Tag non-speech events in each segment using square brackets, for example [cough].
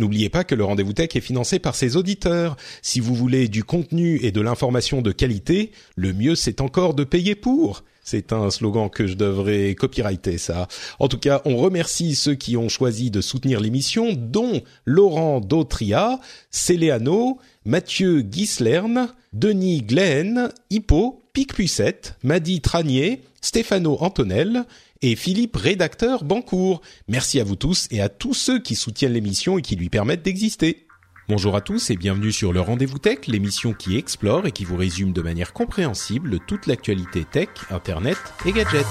N'oubliez pas que le Rendez-vous Tech est financé par ses auditeurs. Si vous voulez du contenu et de l'information de qualité, le mieux c'est encore de payer pour. C'est un slogan que je devrais copyrighter, ça. En tout cas, on remercie ceux qui ont choisi de soutenir l'émission, dont Laurent Dautria, Céléano, Mathieu Gislern, Denis Glenn, Hippo, Pic Puissette, Madi Tranier, Stéphano Antonel et Philippe Rédacteur Bancourt. Merci à vous tous et à tous ceux qui soutiennent l'émission et qui lui permettent d'exister. Bonjour à tous et bienvenue sur le Rendez-vous Tech, l'émission qui explore et qui vous résume de manière compréhensible toute l'actualité tech, internet et gadgets.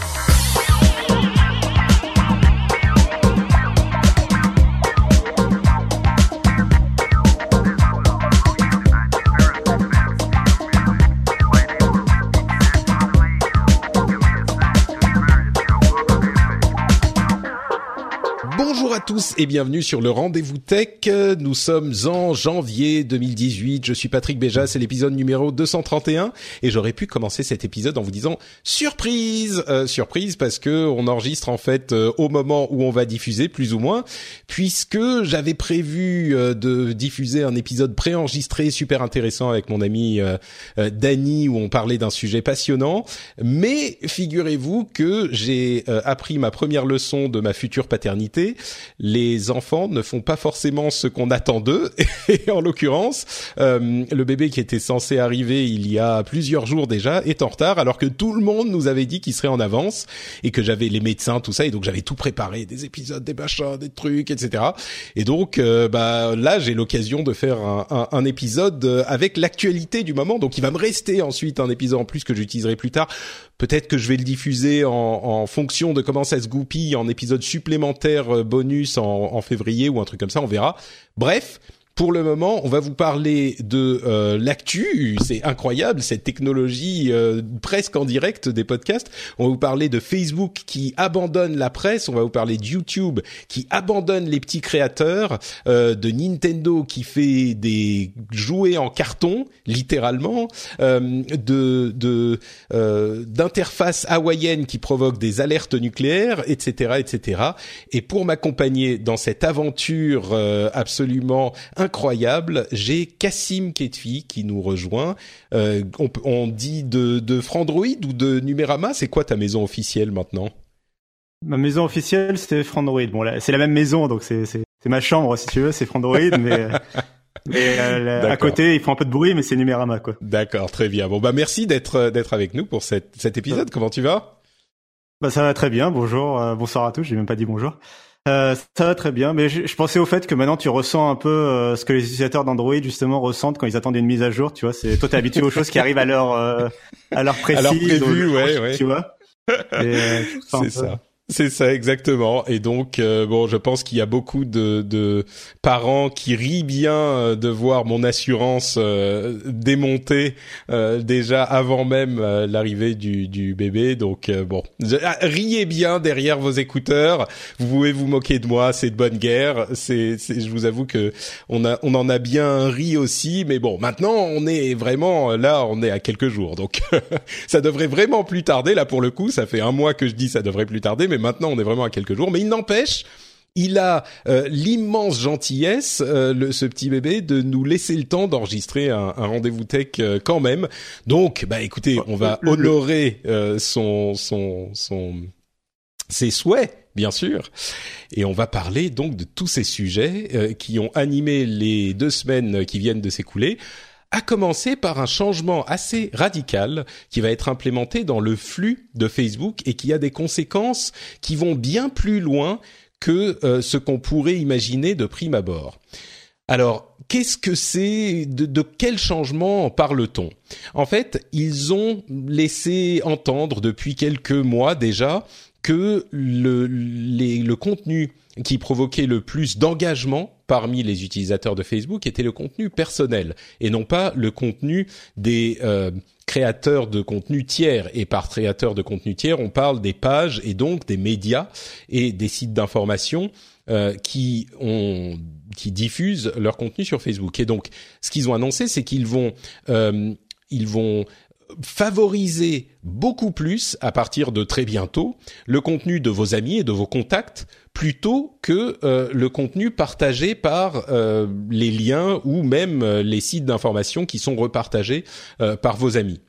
Bonjour à tous et bienvenue sur le Rendez-vous Tech. Nous sommes en janvier 2018. Je suis Patrick Béja, c'est l'épisode numéro 231 et j'aurais pu commencer cet épisode en vous disant surprise, euh, surprise parce que on enregistre en fait euh, au moment où on va diffuser plus ou moins puisque j'avais prévu euh, de diffuser un épisode préenregistré super intéressant avec mon ami Danny où on parlait d'un sujet passionnant, mais figurez-vous que j'ai appris ma première leçon de ma future paternité les enfants ne font pas forcément ce qu'on attend d'eux. [laughs] Et en l'occurrence, euh, le bébé qui était censé arriver il y a plusieurs jours déjà est en retard, alors que tout le monde nous avait dit qu'il serait en avance et que j'avais les médecins, tout ça, et donc j'avais tout préparé, des épisodes, des machins, des trucs, etc. Et donc, euh, bah là, j'ai l'occasion de faire un, un, un épisode avec l'actualité du moment. Donc, il va me rester ensuite un épisode en plus que j'utiliserai plus tard. Peut-être que je vais le diffuser en, en fonction de comment ça se goupille en épisode supplémentaire euh, en février ou un truc comme ça, on verra. Bref, pour le moment, on va vous parler de euh, l'actu. C'est incroyable cette technologie euh, presque en direct des podcasts. On va vous parler de Facebook qui abandonne la presse. On va vous parler de YouTube qui abandonne les petits créateurs, euh, de Nintendo qui fait des jouets en carton, littéralement, euh, de de euh, d'interfaces hawaïennes qui provoquent des alertes nucléaires, etc., etc. Et pour m'accompagner dans cette aventure euh, absolument incroyable. J'ai Cassim Ketfi qui nous rejoint. Euh, on, on, dit de, de Frandroid ou de Numérama? C'est quoi ta maison officielle maintenant? Ma maison officielle, c'est Frandroid. Bon, c'est la même maison, donc c'est ma chambre si tu veux, c'est Frandroid, mais. [laughs] Mais euh, à côté, il faut un peu de bruit, mais c'est Numérama, quoi. D'accord, très bien. Bon, bah merci d'être d'être avec nous pour cette, cet épisode. Comment tu vas? Bah ça va très bien. Bonjour, euh, bonsoir à tous. J'ai même pas dit bonjour. Euh, ça va très bien, mais je, je, pensais au fait que maintenant tu ressens un peu euh, ce que les utilisateurs d'Android justement ressentent quand ils attendent une mise à jour. Tu vois, c'est toi t'es habitué aux choses qui arrivent à leur euh, à leur précis, à leur prévu, ouais, ouais. Tu vois. [laughs] Euh, c'est ça. C'est ça exactement. Et donc euh, bon, je pense qu'il y a beaucoup de, de, parents qui rient bien euh, de voir mon assurance euh, démontée euh, déjà avant même euh, l'arrivée du, du, bébé. Donc bon, ah, riez bien derrière vos écouteurs. Vous pouvez vous moquer de moi, c'est de bonne guerre. C'est, je vous avoue que on a, on en a bien ri aussi. Mais bon, maintenant on est vraiment là, on est à quelques jours, donc [laughs] ça devrait vraiment plus tarder. Là pour le coup, ça fait un mois que je dis ça devrait plus tarder, maintenant on est vraiment à quelques jours. Mais il n'empêche, il a euh, l'immense gentillesse, euh, le, ce petit bébé, de nous laisser le temps d'enregistrer un, un rendez-vous tech euh, quand même. Donc, bah écoutez, on va honorer son, son, son, ses souhaits. Bien sûr. Et on va parler donc de tous ces sujets qui ont animé les deux semaines qui viennent de s'écouler à commencer par un changement assez radical qui va être implémenté dans le flux de Facebook et qui a des conséquences qui vont bien plus loin que euh, ce qu'on pourrait imaginer de prime abord. Alors, qu'est-ce que c'est de, quel changement parle-t-on? En fait, ils ont laissé entendre depuis quelques mois déjà que le contenu qui provoquait le plus d'engagement parmi les utilisateurs de Facebook était le contenu personnel et non pas le contenu des euh, créateurs de contenu tiers. Et par créateurs de contenu tiers, on parle des pages et donc des médias et des sites d'information euh, qui ont qui diffusent leur contenu sur Facebook. Et donc, ce qu'ils ont annoncé, c'est qu'ils vont euh, ils vont favoriser beaucoup plus à partir de très bientôt le contenu de vos amis et de vos contacts plutôt que euh, le contenu partagé par euh, les liens ou même euh, les sites d'information qui sont repartagés par vos amis.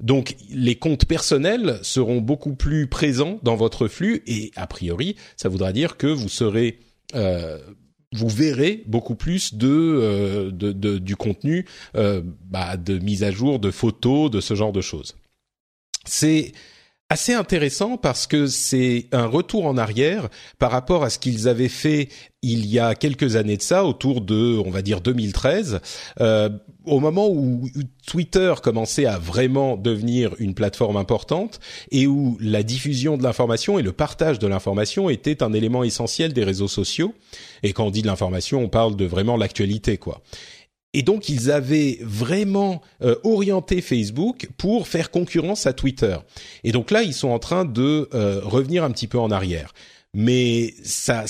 Donc les comptes personnels seront beaucoup plus présents dans votre flux et a priori ça voudra dire que vous serez vous verrez beaucoup plus de, de, du contenu bah, de mise à jour de photos de ce genre de choses. C'est assez intéressant parce que c'est un retour en arrière par rapport à ce qu'ils avaient fait il y a quelques années de ça, autour de, on va dire 2013, euh, au moment où Twitter commençait à vraiment devenir une plateforme importante et où la diffusion de l'information et le partage de l'information était un élément essentiel des réseaux sociaux. Et quand on dit de l'information, on parle de vraiment l'actualité, quoi. Et donc ils avaient vraiment euh, orienté Facebook pour faire concurrence à Twitter. Et donc là, ils sont en train de euh, revenir un petit peu en arrière. Mais ça,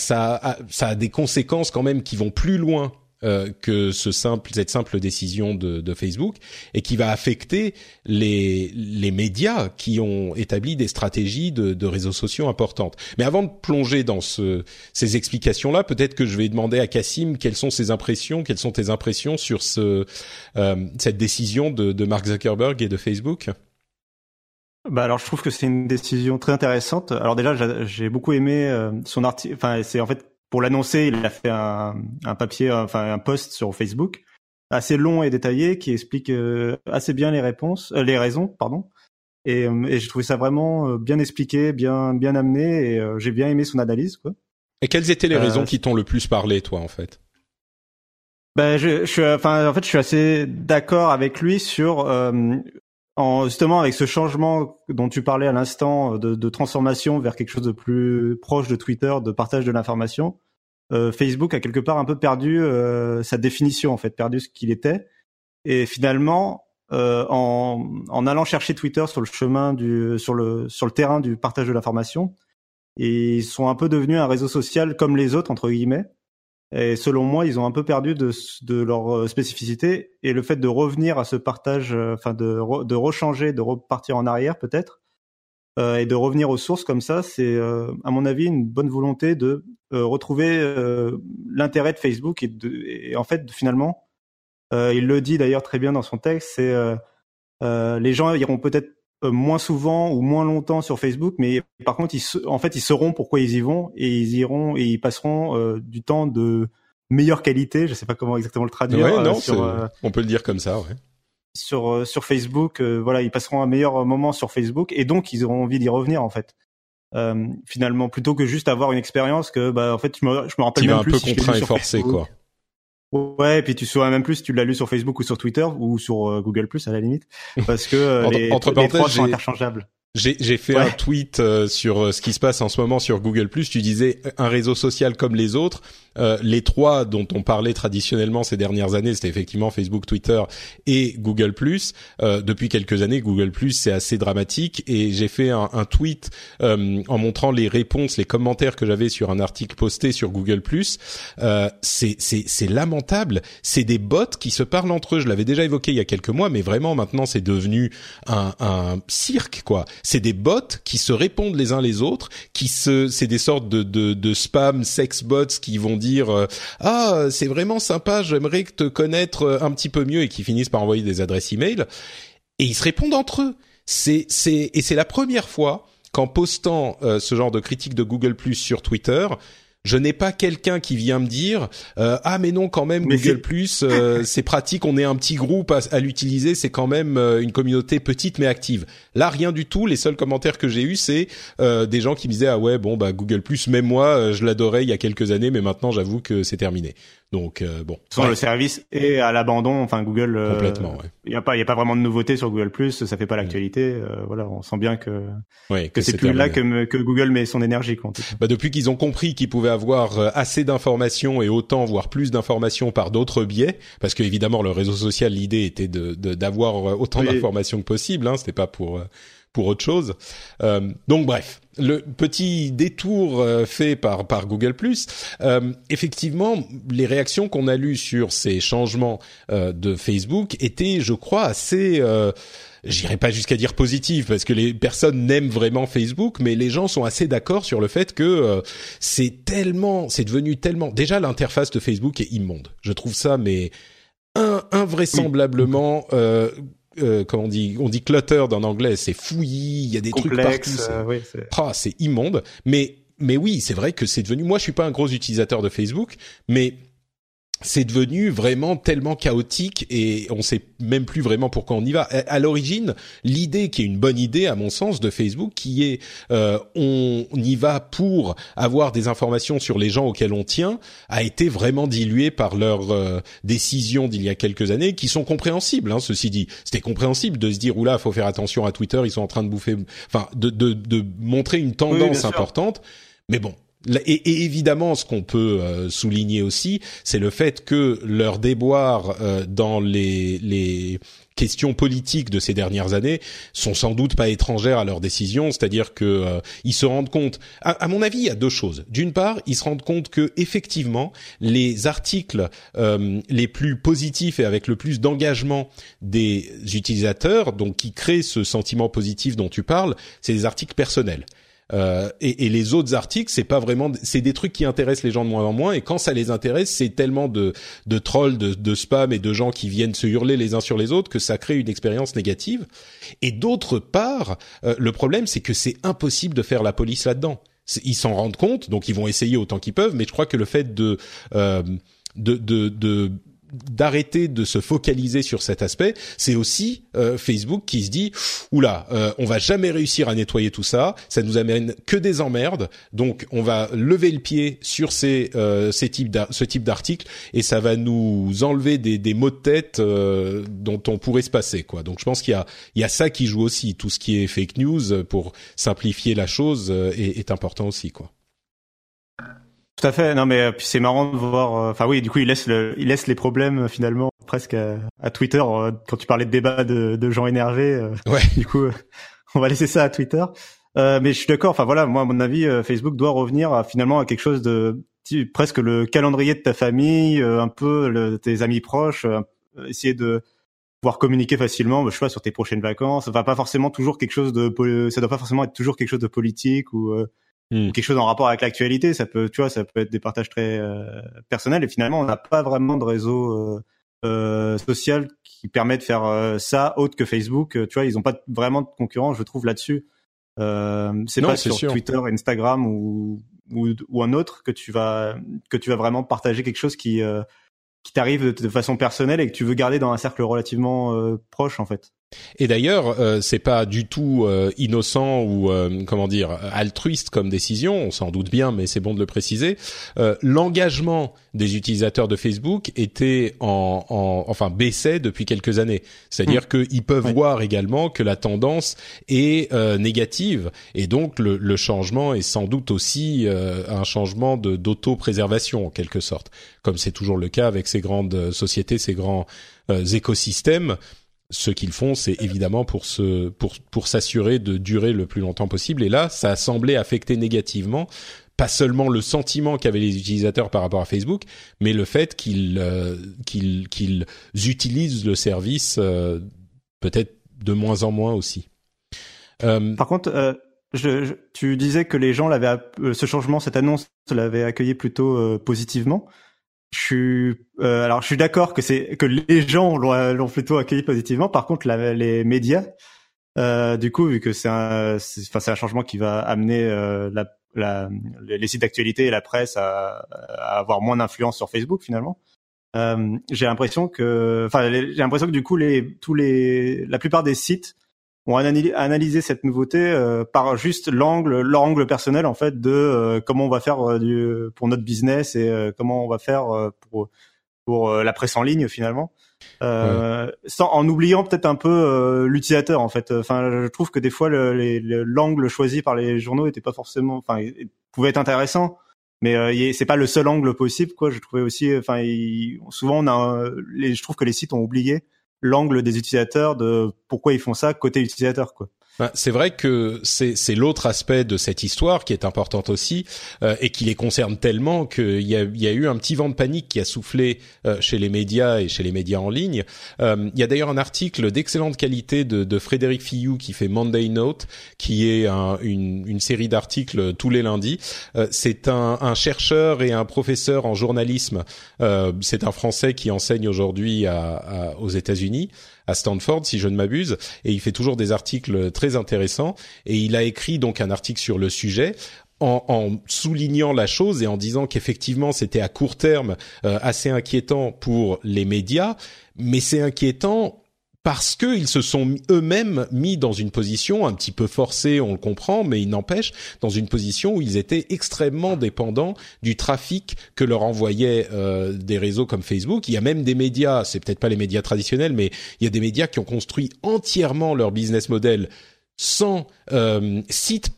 a des conséquences quand même qui vont plus loin euh, que ce simple, cette simple décision de, de, Facebook et qui va affecter les, les médias qui ont établi des stratégies de, de réseaux sociaux importantes. Mais avant de plonger dans ce, ces explications-là, peut-être que je vais demander à Cassim quelles sont ses impressions, quelles sont tes impressions sur ce, euh, cette décision de, de Mark Zuckerberg et de Facebook? Bah alors je trouve que c'est une décision très intéressante. Alors déjà j'ai beaucoup aimé euh, son article. Enfin c'est en fait pour l'annoncer, il a fait un, un, papier, enfin un post sur Facebook assez long et détaillé qui explique euh, assez bien les réponses, euh, les raisons, pardon. Et, euh, et j'ai trouvé ça vraiment bien expliqué, bien bien amené, et j'ai bien aimé son analyse, quoi. Et quelles étaient les raisons qui t'ont le plus parlé, toi, en fait? Ben, je, je suis, enfin, en fait, je suis assez d'accord avec lui sur en justement avec ce changement dont tu parlais à l'instant de, de, transformation vers quelque chose de plus proche de Twitter, de partage de l'information, euh, Facebook a quelque part un peu perdu euh, sa définition en fait, perdu ce qu'il était, et finalement euh, en, en, allant chercher Twitter sur le chemin du sur le sur le terrain du partage de l'information, ils sont un peu devenus un réseau social comme les autres entre guillemets, et selon moi, ils ont un peu perdu de, leur euh, spécificité et le fait de revenir à ce partage, euh, enfin de, de rechanger, de repartir en arrière peut-être, euh, et de revenir aux sources comme ça, c'est à mon avis une bonne volonté de retrouver l'intérêt de Facebook et, et en fait finalement, il le dit d'ailleurs très bien dans son texte, c'est les gens iront peut-être moins souvent ou moins longtemps sur Facebook, mais par contre, ils, en fait, ils sauront pourquoi ils y vont et ils iront et ils passeront euh, du temps de meilleure qualité. Je sais pas comment exactement le traduire. Ouais, non, euh, on peut le dire comme ça. Ouais. Sur sur Facebook, voilà, ils passeront un meilleur moment sur Facebook et donc ils auront envie d'y revenir en fait. finalement, plutôt que juste avoir une expérience que, bah, en fait, je me, je me rappelle même un plus peu si contraint et forcé, quoi. Ouais, et puis tu sauras même plus si tu l'as lu sur Facebook ou sur Twitter ou sur euh, Google Plus à la limite, parce que euh, les, entre les trois sont interchangeables. J'ai fait un tweet euh, sur ce qui se passe en ce moment sur Google Plus. Tu disais un réseau social comme les autres. Euh, les trois dont on parlait traditionnellement ces dernières années, c'était effectivement Facebook, Twitter et Google+. Euh, depuis quelques années, Google+, c'est assez dramatique et j'ai fait un, tweet euh, en montrant les réponses, les commentaires que j'avais sur un article posté sur Google+. Euh, c'est lamentable. C'est des bots qui se parlent entre eux. Je l'avais déjà évoqué il y a quelques mois, mais vraiment maintenant c'est devenu un, un cirque quoi. C'est des bots qui se répondent les uns les autres, qui se, c'est des sortes de, de, de spam sex bots qui vont dire dire euh, ah c'est vraiment sympa, j'aimerais te connaître euh, un petit peu mieux et qui finissent par envoyer des adresses email et ils se répondent entre eux. C'est c'est et c'est la première fois qu'en postant euh, ce genre de critique de Google Plus sur Twitter, je n'ai pas quelqu'un qui vient me dire euh, ah mais non quand même Google Plus euh, [laughs] c'est pratique, on est un petit groupe à, l'utiliser, c'est quand même une communauté petite mais active. Là rien du tout. Les seuls commentaires que j'ai eu c'est des gens qui me disaient ah ouais bon bah Google Plus même moi je l'adorais il y a quelques années mais maintenant j'avoue que c'est terminé. Donc euh, bon. Sans le service est à l'abandon. Enfin Google. Euh, Complètement. Il n'y a pas, il y a pas vraiment de nouveauté sur Google Plus. Ça fait pas l'actualité. Euh, voilà, on sent bien que que, que c'est plus là que, que Google met son énergie. Quoi, bah depuis qu'ils ont compris qu'ils pouvaient avoir assez d'informations et autant voire plus d'informations par d'autres biais, parce que évidemment le réseau social, l'idée était de d'avoir autant d'informations que possible. Hein, C'était pas pour pour autre chose. Euh, donc bref, le petit détour euh, fait par par Google euh, effectivement, les réactions qu'on a lues sur ces changements euh, de Facebook étaient, je crois, assez j'irai pas jusqu'à dire positives parce que les personnes n'aiment vraiment Facebook, mais les gens sont assez d'accord sur le fait que c'est tellement, c'est devenu tellement. Déjà, l'interface de Facebook est immonde. Je trouve ça, mais invraisemblablement euh, comment on dit, on dit cluttered en anglais, c'est fouillis, il y a des trucs partout. Euh, ah, c'est immonde. Mais mais oui, c'est vrai que c'est devenu. Moi, je suis pas un gros utilisateur de Facebook, mais c'est devenu vraiment tellement chaotique et on sait même plus vraiment pourquoi on y va. À, l'origine, l'idée qui est une bonne idée à mon sens de Facebook, qui est euh, on y va pour avoir des informations sur les gens auxquels on tient, a été vraiment diluée par leurs euh, décisions d'il y a quelques années, qui sont compréhensibles. Hein, ceci dit, c'était compréhensible de se dire oula, faut faire attention à Twitter, ils sont en train de bouffer, enfin de de, de montrer une tendance importante. Mais bon, et, évidemment, ce qu'on peut euh, souligner aussi, c'est le fait que leur déboire euh, dans les, questions politiques de ces dernières années sont sans doute pas étrangères à leurs décisions, c'est-à-dire que euh, ils se rendent compte. À, mon avis, il y a deux choses. D'une part, ils se rendent compte que effectivement, les articles les plus positifs et avec le plus d'engagement des utilisateurs, donc qui créent ce sentiment positif dont tu parles, c'est des articles personnels. Euh, et, et, les autres articles, c'est pas vraiment, c'est des trucs qui intéressent les gens de moins en moins. Et quand ça les intéresse, c'est tellement de, de trolls, de, de spam et de gens qui viennent se hurler les uns sur les autres que ça crée une expérience négative. Et d'autre part, euh, le problème, c'est que c'est impossible de faire la police là-dedans. Ils s'en rendent compte, donc ils vont essayer autant qu'ils peuvent. Mais je crois que le fait de euh, de, de, de d'arrêter de se focaliser sur cet aspect, c'est aussi euh, Facebook qui se dit oula, euh, on va jamais réussir à nettoyer tout ça, ça nous amène que des emmerdes, donc on va lever le pied sur ces euh, ces types ce type d'articles et ça va nous enlever des, des maux de tête euh, dont on pourrait se passer quoi. Donc je pense qu'il y a il y a ça qui joue aussi, tout ce qui est fake news pour simplifier la chose est, est important aussi quoi. Tout à fait. Non, mais euh, puis c'est marrant de voir. Euh, enfin oui, du coup, il laisse le, il laisse les problèmes euh, finalement presque à, Twitter. quand tu parlais de débat de, de gens énervés, ouais. du coup, [laughs] on va laisser ça à Twitter. mais je suis d'accord. Enfin voilà, moi à mon avis, Facebook doit revenir à, finalement à quelque chose de presque le calendrier de ta famille, un peu le, tes amis proches, essayer de pouvoir communiquer facilement, je sais pas, sur tes prochaines vacances. Va pas forcément toujours quelque chose de, ça doit pas forcément être toujours quelque chose de politique ou Hmm. quelque chose en rapport avec l'actualité. Ça peut, tu vois, ça peut être des partages très euh, personnels. Et finalement, on n'a pas vraiment de réseau euh, euh, social qui permet de faire euh, ça autre que Facebook. Tu vois, ils n'ont pas vraiment de concurrence, je trouve, là-dessus. c'est pas sur Twitter, Instagram ou, ou, ou un autre que tu vas que tu vas vraiment partager quelque chose qui qui t'arrive de, façon personnelle et que tu veux garder dans un cercle relativement proche, en fait. Et d'ailleurs, euh, c'est pas du tout euh, innocent ou euh, comment dire altruiste comme décision, on s'en doute bien, mais c'est bon de le préciser. Euh, l'engagement des utilisateurs de Facebook était en, en enfin baissait depuis quelques années. C'est-à-dire mmh. qu'ils peuvent voir également que la tendance est négative et donc le, le, changement est sans doute aussi un changement de d'auto-préservation en quelque sorte, comme c'est toujours le cas avec ces grandes sociétés, ces grands écosystèmes ce qu'ils font, c'est évidemment pour se pour pour s'assurer de durer le plus longtemps possible. Et là, ça a semblé affecter négativement pas seulement le sentiment qu'avaient les utilisateurs par rapport à Facebook, mais le fait qu'ils euh, qu'ils qu'ils utilisent le service euh, peut-être de moins en moins aussi. Euh, par contre, je, tu disais que les gens l'avaient ce changement, cette annonce, l'avaient accueilli plutôt positivement. Je suis euh, alors je suis d'accord que c'est que les gens l'ont plutôt accueilli positivement. Par contre, la, les médias, euh, du coup, vu que c'est un, c'est un changement qui va amener euh, la, la, les sites d'actualité et la presse à, à, avoir moins d'influence sur Facebook finalement. Euh, j'ai l'impression que, enfin, j'ai l'impression que du coup, les, tous les, la plupart des sites ont analysé cette nouveauté euh, par juste l'angle, leur angle personnel en fait de euh, comment on va faire euh, du, pour notre business et comment on va faire pour pour la presse en ligne finalement, sans en oubliant peut-être un peu l'utilisateur en fait. Enfin, je trouve que des fois l'angle choisi par les journaux était pas forcément, enfin, pouvait être intéressant, mais euh, c'est pas le seul angle possible quoi. Je trouvais aussi enfin souvent on a les, je trouve que les sites ont oublié l'angle des utilisateurs de pourquoi ils font ça côté utilisateur quoi ben, c'est vrai que c'est l'autre aspect de cette histoire qui est importante aussi euh, et qui les concerne tellement qu'il y a, y a eu un petit vent de panique qui a soufflé euh, chez les médias et chez les médias en ligne. Euh, il y a d'ailleurs un article d'excellente qualité de, de, Frédéric Fillou qui fait Monday Note, qui est un, une, série d'articles tous les lundis. c'est un, un, chercheur et un professeur en journalisme. c'est un Français qui enseigne aujourd'hui aux États-Unis à Stanford, si je ne m'abuse, et il fait toujours des articles très intéressants. Et il a écrit donc un article sur le sujet en, en, soulignant la chose et en disant qu'effectivement c'était à court terme euh, assez inquiétant pour les médias, mais c'est inquiétant parce qu'ils se sont eux-mêmes mis dans une position un petit peu forcée, on le comprend, mais il n'empêche, dans une position où ils étaient extrêmement dépendants du trafic que leur envoyaient euh, des réseaux comme Facebook. Il y a même des médias, c'est peut-être pas les médias traditionnels, mais il y a des médias qui ont construit entièrement leur business model sans euh, site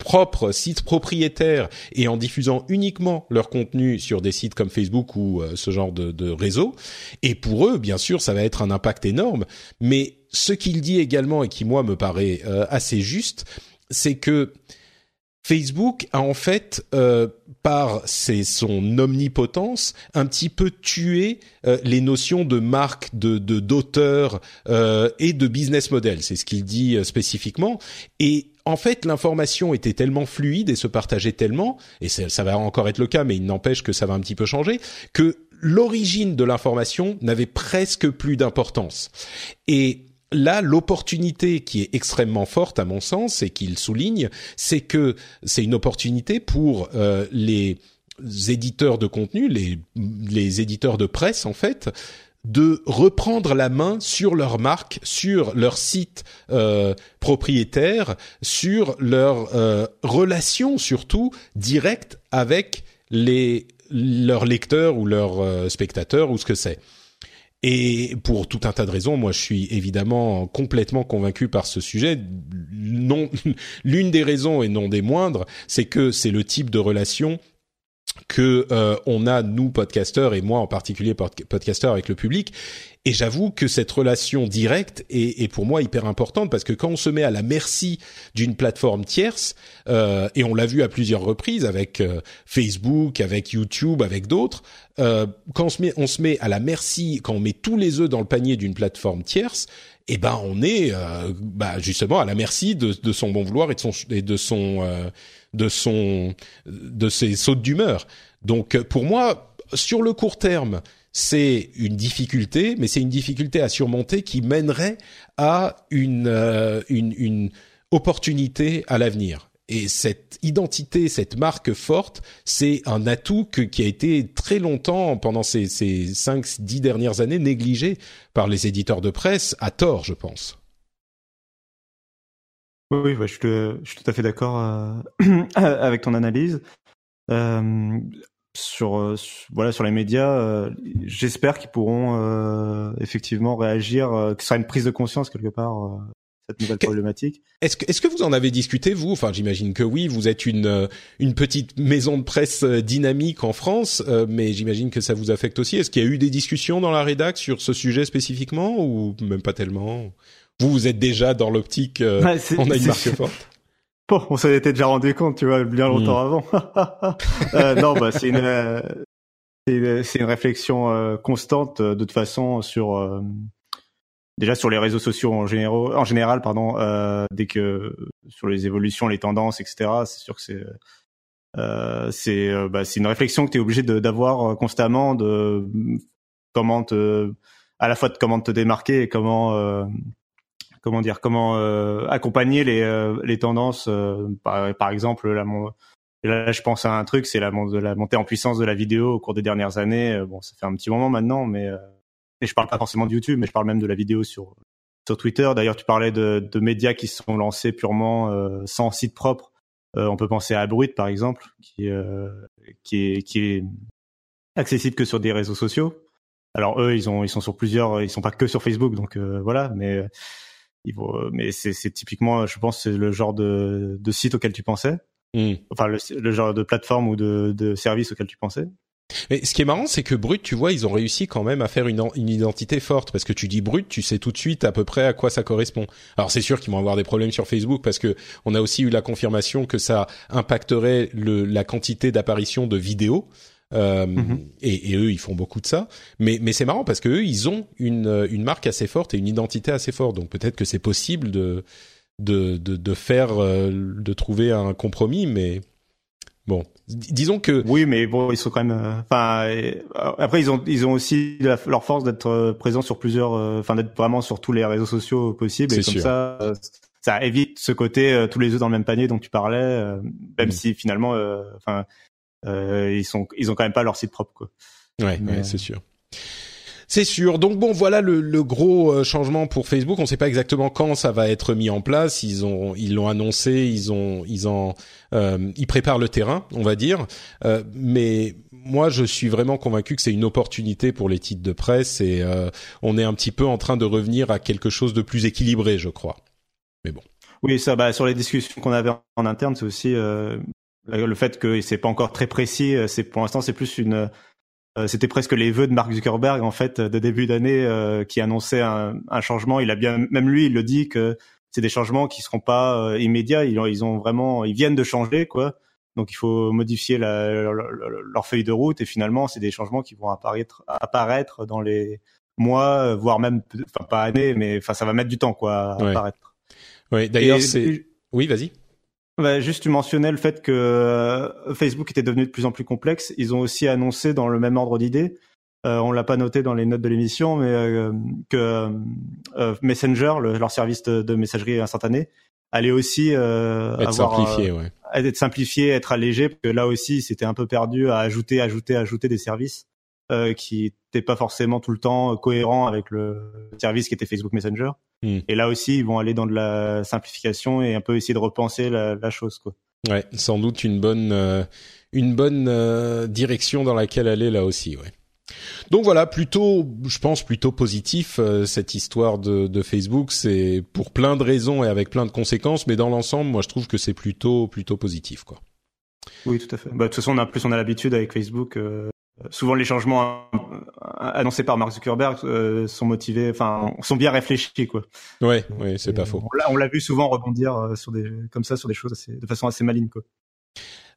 propres sites propriétaires et en diffusant uniquement leur contenu sur des sites comme Facebook ou euh, ce genre de, réseau. Et pour eux, bien sûr, ça va être un impact énorme. Mais ce qu'il dit également et qui moi me paraît euh, assez juste, c'est que Facebook a en fait, euh, par ses, son omnipotence, un petit peu tué euh, les notions de marque, de d'auteur et de business model. C'est ce qu'il dit spécifiquement. Et en fait, l'information était tellement fluide et se partageait tellement, et ça va encore être le cas, mais il n'empêche que ça va un petit peu changer, que l'origine de l'information n'avait presque plus d'importance. Et là, l'opportunité qui est extrêmement forte à mon sens et qu'il souligne, c'est que c'est une opportunité pour euh, les éditeurs de contenu, les, éditeurs de presse en fait, de reprendre la main sur leur marque, sur leur site euh, propriétaire, sur leur euh, relation surtout directe avec les leurs lecteurs ou leurs euh, spectateurs ou ce que c'est. Et pour tout un tas de raisons, moi je suis évidemment complètement convaincu par ce sujet. [laughs] L'une des raisons et non des moindres, c'est que c'est le type de relation que euh, on a nous podcasteurs et moi en particulier podcasteurs avec le public. Et j'avoue que cette relation directe est, est, pour moi hyper importante parce que quand on se met à la merci d'une plateforme tierce euh, et on l'a vu à plusieurs reprises avec euh, Facebook, avec YouTube, avec d'autres, euh, quand on se met on se met à la merci, quand on met tous les œufs dans le panier d'une plateforme tierce, eh ben on est euh, bah, justement à la merci de, de, son bon vouloir et de son et de son euh, de son de ses sautes d'humeur. Donc pour moi, sur le court terme, c'est une difficulté, mais c'est une difficulté à surmonter qui mènerait à une, euh, une, une opportunité à l'avenir. Et cette identité, cette marque forte, c'est un atout qui a été très longtemps, pendant ces, ces 5 dix dernières années, négligé par les éditeurs de presse, à tort, je pense. Oui, je, suis, je, suis, tout à fait d'accord euh, [clears throat] avec ton analyse. Euh, sur, euh, voilà sur les médias, euh, j'espère qu'ils pourront euh, effectivement réagir, que ce sera une prise de conscience quelque part cette nouvelle problématique. Est-ce que est-ce que vous en avez discuté vous? Enfin, j'imagine que oui. Vous êtes une une petite maison de presse dynamique en France, mais j'imagine que ça vous affecte aussi. Est-ce qu'il y a eu des discussions dans la rédac sur ce sujet spécifiquement ou même pas tellement? Vous, vous êtes déjà dans l'optique, euh, on a une marque forte. [laughs] Bon, on s'en était déjà rendu compte, tu vois, bien longtemps mm. avant. [laughs] euh, non, bah c'est une, euh, c'est une réflexion euh, constante de toute façon sur déjà sur les réseaux sociaux en général, en général, pardon, dès que sur les évolutions, les tendances, etc. C'est sûr que c'est c'est bah, c'est une réflexion que tu es obligé d'avoir constamment de comment te à la fois de comment te démarquer et comment comment dire comment euh, accompagner les, euh, les tendances euh, par, par, exemple la là, je pense à un truc, c'est la, la montée en puissance de la vidéo au cours des dernières années. Bon, ça fait un petit moment maintenant, mais et je parle pas forcément de YouTube, mais je parle même de la vidéo sur sur Twitter. D'ailleurs, tu parlais de, de médias qui sont lancés purement sans site propre. on peut penser à Brut, par exemple, qui qui est qui est accessible que sur des réseaux sociaux. Alors eux, ils ont, ils sont sur plusieurs, ils sont pas que sur Facebook, donc euh, voilà, mais ils vont, mais c'est, typiquement, je pense, c'est le genre de, de site auquel tu pensais, hmm. enfin le, le, genre de plateforme ou de, de service auquel tu pensais. Mais ce qui est marrant, c'est que Brut, tu vois, ils ont réussi quand même à faire une, une, identité forte parce que tu dis Brut, tu sais tout de suite à peu près à quoi ça correspond. Alors c'est sûr qu'ils vont avoir des problèmes sur Facebook parce que on a aussi eu la confirmation que ça impacterait le, la quantité d'apparitions de vidéos. Euh, mhm. et, et, eux, ils font beaucoup de ça. Mais, mais c'est marrant parce que eux, ils ont une, une marque assez forte et une identité assez forte. Donc peut-être que c'est possible de, de, de, de faire, euh, de trouver un compromis, mais bon, disons que. Oui, mais bon, ils sont quand même. Euh, enfin, après, ils ont, ils ont aussi leur force d'être présents sur plusieurs, enfin, d'être vraiment sur tous les réseaux sociaux possibles. Et comme ça, ça évite ce côté tous les œufs dans le même panier dont tu parlais, même mm. si finalement, enfin euh, ils sont ils ont quand même pas leur site propre quoi. Ouais, ouais c'est sûr. C'est sûr. Donc bon, voilà le, le, gros euh, changement pour Facebook. On ne sait pas exactement quand ça va être mis en place. Ils ont, ils l'ont annoncé. Ils ont, ils en, euh, ils préparent le terrain, on va dire. Euh, mais moi, je suis vraiment convaincu que c'est une opportunité pour les titres de presse et euh, on est un petit peu en train de revenir à quelque chose de plus équilibré, je crois. Mais bon. Oui, ça, bah, sur les discussions qu'on avait en interne, c'est aussi euh, le fait que c'est pas encore très précis, euh, c'est pour l'instant c'est plus une euh, c'était presque les vœux de Mark Zuckerberg en fait de début d'année euh, qui annonçait un, un, changement. Il a bien même lui il le dit que c'est des changements qui seront pas immédiats. Ils ont, ils ont vraiment ils viennent de changer quoi. Donc il faut modifier la, leur, feuille de route et finalement c'est des changements qui vont apparaître apparaître dans les mois voire même enfin pas années mais enfin ça va mettre du temps quoi à apparaître. Oui d'ailleurs c'est oui vas-y. Bah, juste, tu mentionnais le fait que euh, Facebook était devenu de plus en plus complexe. Ils ont aussi annoncé dans le même ordre d'idées, euh, on l'a pas noté dans les notes de l'émission, mais euh, que euh, Messenger, leur service de, messagerie instantanée, allait aussi être simplifié, ouais. être simplifié, être allégé, parce que là aussi, c'était un peu perdu à ajouter, ajouter, ajouter des services qui n'étaient pas forcément tout le temps cohérents avec le service qui était Facebook Messenger. Hmm. Et là aussi, ils vont aller dans de la simplification et un peu essayer de repenser la, la chose, quoi. Ouais, sans doute une bonne euh, une bonne euh, direction dans laquelle aller là aussi, ouais. Donc voilà, plutôt, je pense plutôt positif euh, cette histoire de, de Facebook. C'est pour plein de raisons et avec plein de conséquences, mais dans l'ensemble, moi je trouve que c'est plutôt plutôt positif, quoi. Oui, tout à fait. Bah, de toute façon, on a plus on a l'habitude avec Facebook souvent les changements euh, annoncés par Mark Zuckerberg euh, sont motivés, enfin, sont bien réfléchis, quoi. Ouais, ouais, c'est pas faux. On l'a vu souvent rebondir euh, sur des, comme ça, sur des choses de façon assez maligne, quoi.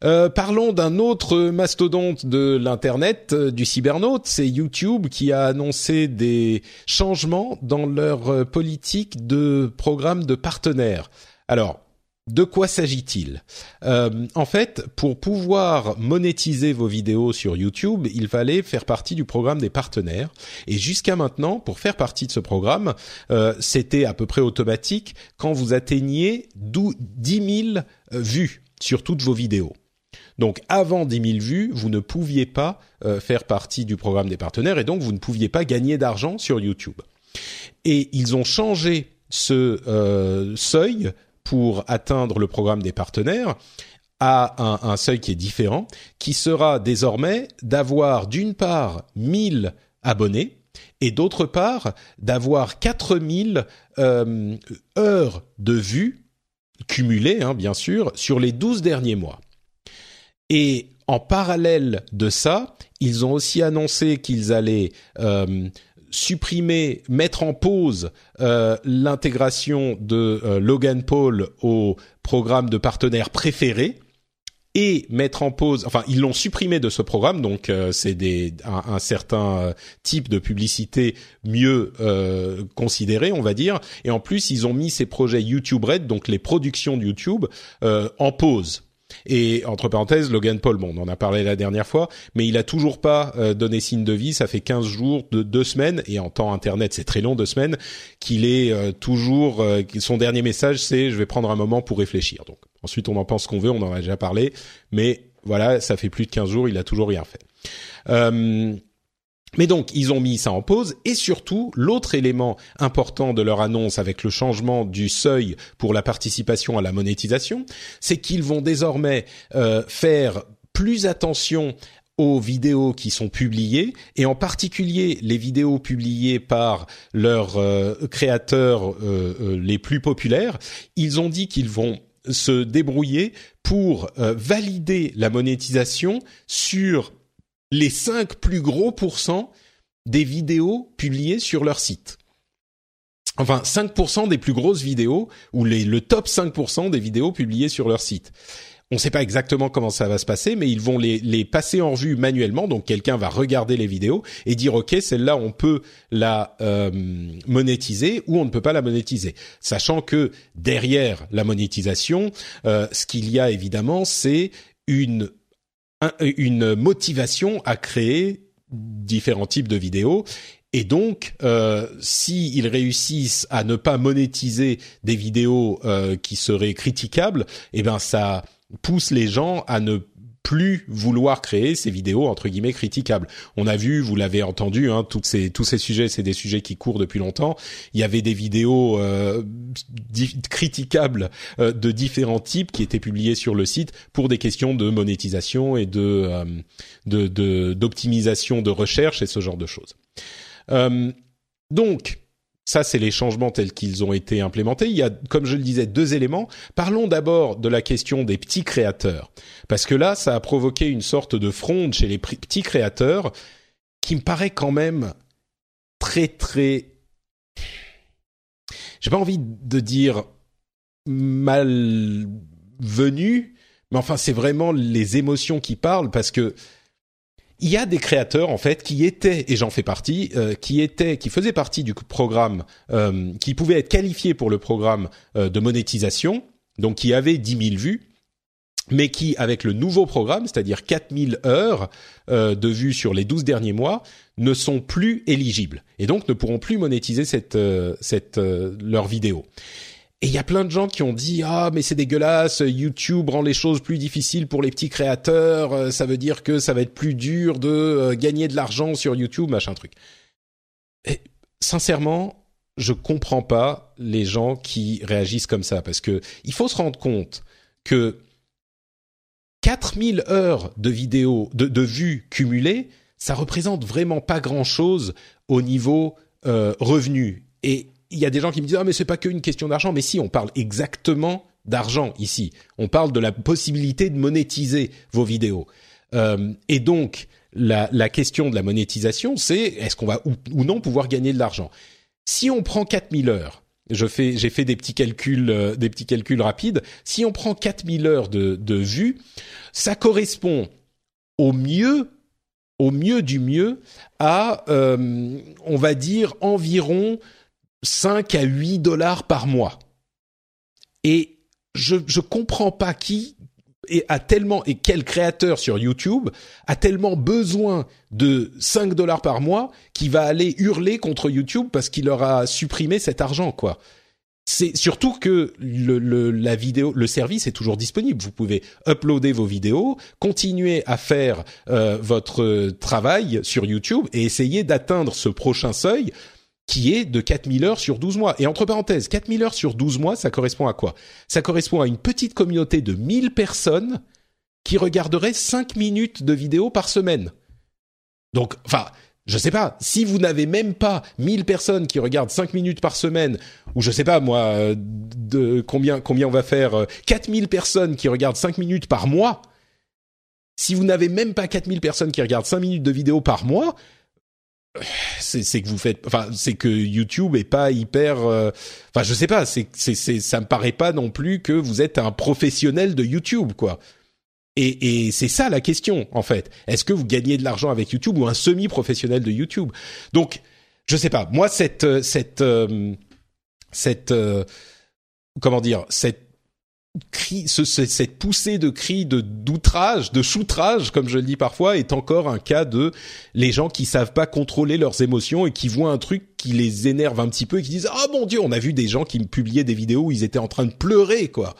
Euh, parlons d'un autre mastodonte de l'internet, du cybernaute, c'est YouTube qui a annoncé des changements dans leur politique de programme de partenaires. Alors, de quoi s'agit-il euh, En fait, pour pouvoir monétiser vos vidéos sur YouTube, il fallait faire partie du programme des partenaires. Et jusqu'à maintenant, pour faire partie de ce programme, euh, c'était à peu près automatique quand vous atteigniez 10 000 euh, vues sur toutes vos vidéos. Donc avant 10 000 vues, vous ne pouviez pas faire partie du programme des partenaires et donc vous ne pouviez pas gagner d'argent sur YouTube. Et ils ont changé ce seuil pour atteindre le programme des partenaires à un, seuil qui est différent, qui sera désormais d'avoir d'une part 1000 abonnés et d'autre part d'avoir 4000 euh, heures de vues cumulées, hein, bien sûr, sur les 12 derniers mois. Et en parallèle de ça, ils ont aussi annoncé qu'ils allaient euh, supprimer, mettre en pause euh, l'intégration de euh, Logan Paul au programme de partenaires préférés et mettre en pause, enfin ils l'ont supprimé de ce programme, donc euh, c'est des un, certain type de publicité mieux considéré, on va dire, et en plus ils ont mis ces projets YouTube Red, donc les productions de YouTube, en pause. Et entre parenthèses, Logan Paul, bon, on en a parlé la dernière fois, mais il a toujours pas euh, donné signe de vie. Ça fait 15 jours, de deux semaines, et en temps internet, c'est très long, deux semaines, qu'il est euh, toujours. Euh, son dernier message, c'est je vais prendre un moment pour réfléchir. Donc ensuite, on en pense qu'on veut, on en a déjà parlé, mais voilà, ça fait plus de 15 jours, il a toujours rien fait. Mais donc, ils ont mis ça en pause et surtout, l'autre élément important de leur annonce avec le changement du seuil pour la participation à la monétisation, c'est qu'ils vont désormais euh, faire plus attention aux vidéos qui sont publiées et en particulier les vidéos publiées par leurs euh, créateurs euh, les plus populaires. Ils ont dit qu'ils vont se débrouiller pour valider la monétisation sur les 5 plus gros pourcents des vidéos publiées sur leur site. Enfin, 5% des plus grosses vidéos ou le top 5% des vidéos publiées sur leur site. On ne sait pas exactement comment ça va se passer, mais ils vont les, passer en vue manuellement. Donc quelqu'un va regarder les vidéos et dire ok, celle-là on peut la euh, monétiser ou on ne peut pas la monétiser. Sachant que derrière la monétisation, euh, ce qu'il y a évidemment, c'est une une motivation à créer différents types de vidéos. Et donc, euh, s'ils réussissent à ne pas monétiser des vidéos euh, qui seraient critiquables, eh ben ça pousse les gens à ne plus vouloir créer ces vidéos entre guillemets critiquables. On a vu, vous l'avez entendu, hein, ces, tous ces sujets, c'est des sujets qui courent depuis longtemps. Il y avait des vidéos euh, critiquables euh, de différents types qui étaient publiées sur le site pour des questions de monétisation et de euh, d'optimisation de, de recherche et ce genre de choses. donc ça, c'est les changements tels qu'ils ont été implémentés. Il y a, comme je le disais, deux éléments. Parlons d'abord de la question des petits créateurs. Parce que là, ça a provoqué une sorte de fronde chez les petits créateurs qui me paraît quand même très, très... J'ai pas envie de dire malvenu, mais enfin, c'est vraiment les émotions qui parlent parce que il y a des créateurs en fait qui étaient et j'en fais partie, euh, qui étaient, qui faisaient partie du programme, euh, qui pouvaient être qualifiés pour le programme euh, de monétisation, donc qui avaient 10 000 vues, mais qui avec le nouveau programme, c'est-à-dire 4000 heures de vues sur les 12 derniers mois, ne sont plus éligibles et donc ne pourront plus monétiser cette, cette leur vidéo. Et il y a plein de gens qui ont dit ah mais c'est dégueulasse, YouTube rend les choses plus difficiles pour les petits créateurs, euh, ça veut dire que ça va être plus dur de euh, gagner de l'argent sur YouTube, machin truc. Et sincèrement, je comprends pas les gens qui réagissent comme ça parce que il faut se rendre compte que 4000 heures de vidéos de, de vues cumulées, ça représente vraiment pas grand-chose au niveau euh, revenu et il y a des gens qui me disent ah mais c'est pas qu'une question d'argent, mais si on parle exactement d'argent ici. On parle de la possibilité de monétiser vos vidéos. Euh, et donc la, question de la monétisation, c'est est-ce qu'on va ou, non pouvoir gagner de l'argent? Si on prend 4000 heures, je fais, j'ai fait des petits calculs, euh, des petits calculs rapides. Si on prend 4000 heures de, de vues, ça correspond au mieux, au mieux du mieux, à, euh, on va dire environ 5 à 8 dollars par mois. Et je je comprends pas qui et a tellement et quel créateur sur YouTube a tellement besoin de 5 dollars par mois qui va aller hurler contre YouTube parce qu'il leur a supprimé cet argent quoi. C'est surtout que le, le, la vidéo, le service est toujours disponible. Vous pouvez uploader vos vidéos, continuer à faire euh, votre travail sur YouTube et essayer d'atteindre ce prochain seuil qui est de 4000 heures sur 12 mois. Et entre parenthèses, 4000 heures sur 12 mois, ça correspond à quoi? Ça correspond à une petite communauté de 1000 personnes qui regarderaient 5 minutes de vidéo par semaine. Donc, enfin, je sais pas, si vous n'avez même pas 1000 personnes qui regardent 5 minutes par semaine, ou je sais pas moi, euh, de combien, combien on va faire, 4000 euh, personnes qui regardent 5 minutes par mois, si vous n'avez même pas 4000 personnes qui regardent 5 minutes de vidéo par mois, c'est que vous faites enfin c'est que YouTube est pas hyper euh, enfin je sais pas c'est c'est ça me paraît pas non plus que vous êtes un professionnel de YouTube quoi. Et, et c'est ça la question en fait. Est-ce que vous gagnez de l'argent avec YouTube ou un semi-professionnel de YouTube? Donc je sais pas. Moi cette cette euh, cette euh, comment dire cette cri, ce, cette poussée de cris de d'outrage, de choutrage, comme je le dis parfois, est encore un cas de les gens qui savent pas contrôler leurs émotions et qui voient un truc qui les énerve un petit peu et qui disent ah mon dieu, on a vu des gens qui me publiaient des vidéos où ils étaient en train de pleurer quoi.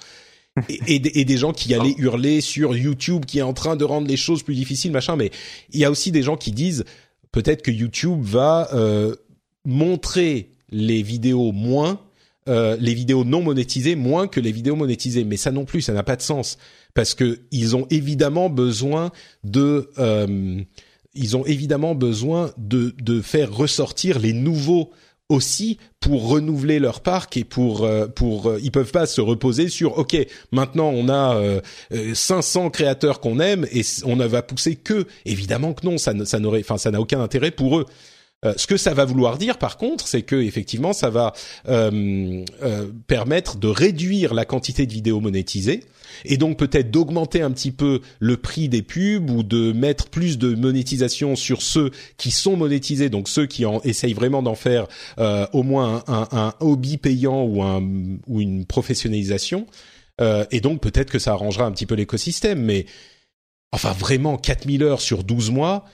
et, et, des gens qui allaient hurler sur YouTube qui est en train de rendre les choses plus difficiles machin mais il y a aussi des gens qui disent peut-être que YouTube va euh, montrer les vidéos moins euh, les vidéos non monétisées moins que les vidéos monétisées. Mais ça non plus, ça n'a pas de sens. Parce que ils ont évidemment besoin de euh, ils ont évidemment besoin de de faire ressortir les nouveaux aussi pour renouveler leur parc et pour euh, pour ils peuvent pas se reposer sur OK maintenant on a 500 créateurs qu'on aime et on ne va pousser que. Évidemment que non ça ça n'aurait enfin ça n'a aucun intérêt pour eux euh, ce que ça va vouloir dire, par contre, c'est que effectivement, ça va euh, euh, permettre de réduire la quantité de vidéos monétisées et donc peut-être d'augmenter un petit peu le prix des pubs ou de mettre plus de monétisation sur ceux qui sont monétisés, donc ceux qui en essayent vraiment d'en faire au moins un, un, un, hobby payant ou, un, ou une professionnalisation. et donc peut-être que ça arrangera un petit peu l'écosystème, mais enfin vraiment 4000 heures sur 12 mois,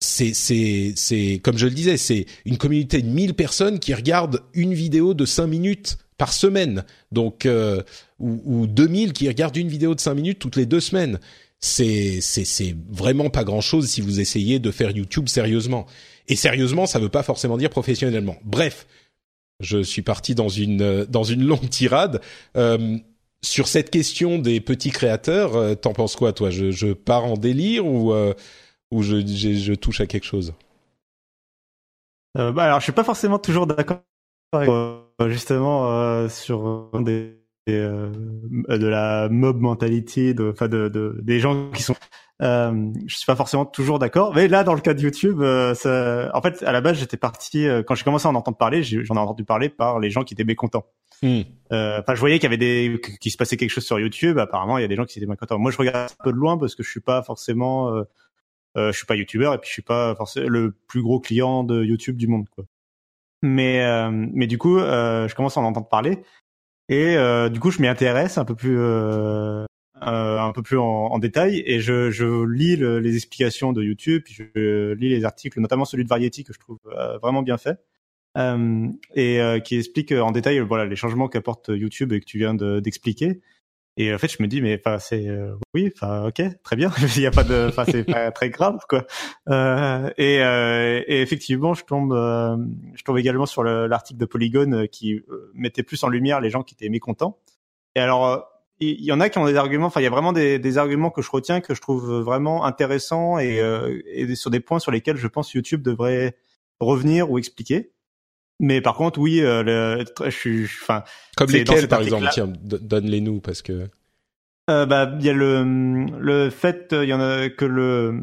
c'est c'est c'est comme je le disais, c'est une communauté de 1000 personnes qui regardent une vidéo de 5 minutes par semaine. Donc euh, ou, ou 2000 qui regardent une vidéo de 5 minutes toutes les deux semaines. C'est c'est c'est vraiment pas grand-chose si vous essayez de faire YouTube sérieusement. Et sérieusement, ça veut pas forcément dire professionnellement. Bref, je suis parti dans une dans une longue tirade. Euh, sur cette question des petits créateurs, euh, t'en penses quoi, toi? Je, je pars en délire ou ou je, je, touche à quelque chose euh, bah alors je suis pas forcément toujours d'accord euh, justement euh, sur des, euh, de la mob mentality de enfin de, de, des gens qui sont je suis pas forcément toujours d'accord mais là dans le cas de YouTube ça, en fait à la base j'étais parti quand j'ai commencé à en entendre parler j'en ai entendu parler par les gens qui étaient mécontents. Hmm. enfin je voyais qu'il y avait des qui se passait quelque chose sur YouTube. Apparemment il y a des gens qui étaient mécontents. Moi je regarde un peu de loin parce que je suis pas forcément je suis pas youtubeur et puis je suis pas forcément le plus gros client de YouTube du monde. Mais euh, mais du coup, euh, je commence à en entendre parler et euh, du coup, je m'y intéresse un peu plus euh, un peu plus en, détail et je, je lis les explications de YouTube, puis je lis les articles, notamment celui de Variety que je trouve vraiment bien fait. Euh, et qui explique en détail voilà les changements qu'apporte YouTube et que tu viens d'expliquer. Et en fait, je me dis, mais enfin, c'est euh, oui, enfin, ok, très bien. [laughs] Il n'y a pas de, enfin, c'est pas très grave, quoi. Euh, et, euh, et, effectivement, je tombe, euh, je tombe également sur l'article de Polygon euh, qui mettait plus en lumière les gens qui étaient mécontents. Et alors, il y, en a qui ont des arguments. Enfin, il y a vraiment des, des, arguments que je retiens que je trouve vraiment intéressants et, et sur des points sur lesquels je pense YouTube devrait revenir ou expliquer. Mais par contre, oui, euh, le, je suis, enfin, comme lesquels, par exemple, tiens, donne-les nous parce que. Euh, bah, il y a le le fait, il y en a que le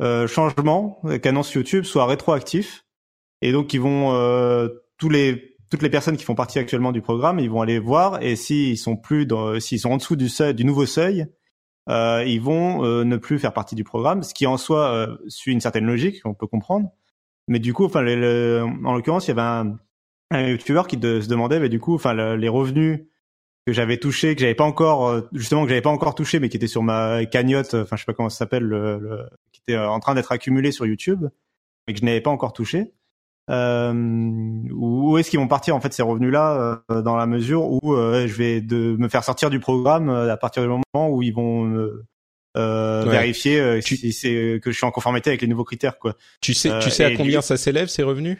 euh, changement qu'annonce YouTube soit rétroactif et donc ils vont euh, tous les toutes les personnes qui font partie actuellement du programme, ils vont aller voir et s'ils sont plus dans, s'ils sont en dessous du seuil, du nouveau seuil, euh, ils vont euh, ne plus faire partie du programme, ce qui en soi suit une certaine logique, on peut comprendre. Mais du coup, enfin, en l'occurrence, il y avait un, un youtubeur qui se demandait, mais du coup, enfin, les revenus que j'avais touchés, que j'avais pas encore, euh, justement, que j'avais pas encore touché, mais qui étaient sur ma cagnotte, enfin, je sais pas comment ça s'appelle, le, qui était euh, en train d'être accumulé sur YouTube, mais que je n'avais pas encore touché. Euh, où est-ce qu'ils vont partir en fait ces revenus-là euh, dans la mesure où je vais de me faire sortir du programme à partir du moment où ils vont euh, vérifier euh, si c'est que je suis en conformité avec les nouveaux critères quoi. Tu sais tu sais à combien ça s'élève ces revenus?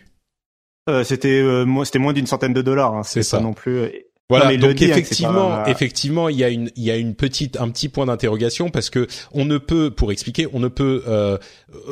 Euh, C'était moi c'était moins d'une centaine de dollars. Hein, c'est ça non plus. Voilà, donc hein, effectivement, effectivement, il y a une, il y a une petite, un petit point d'interrogation parce que on ne peut, pour expliquer, on ne peut euh,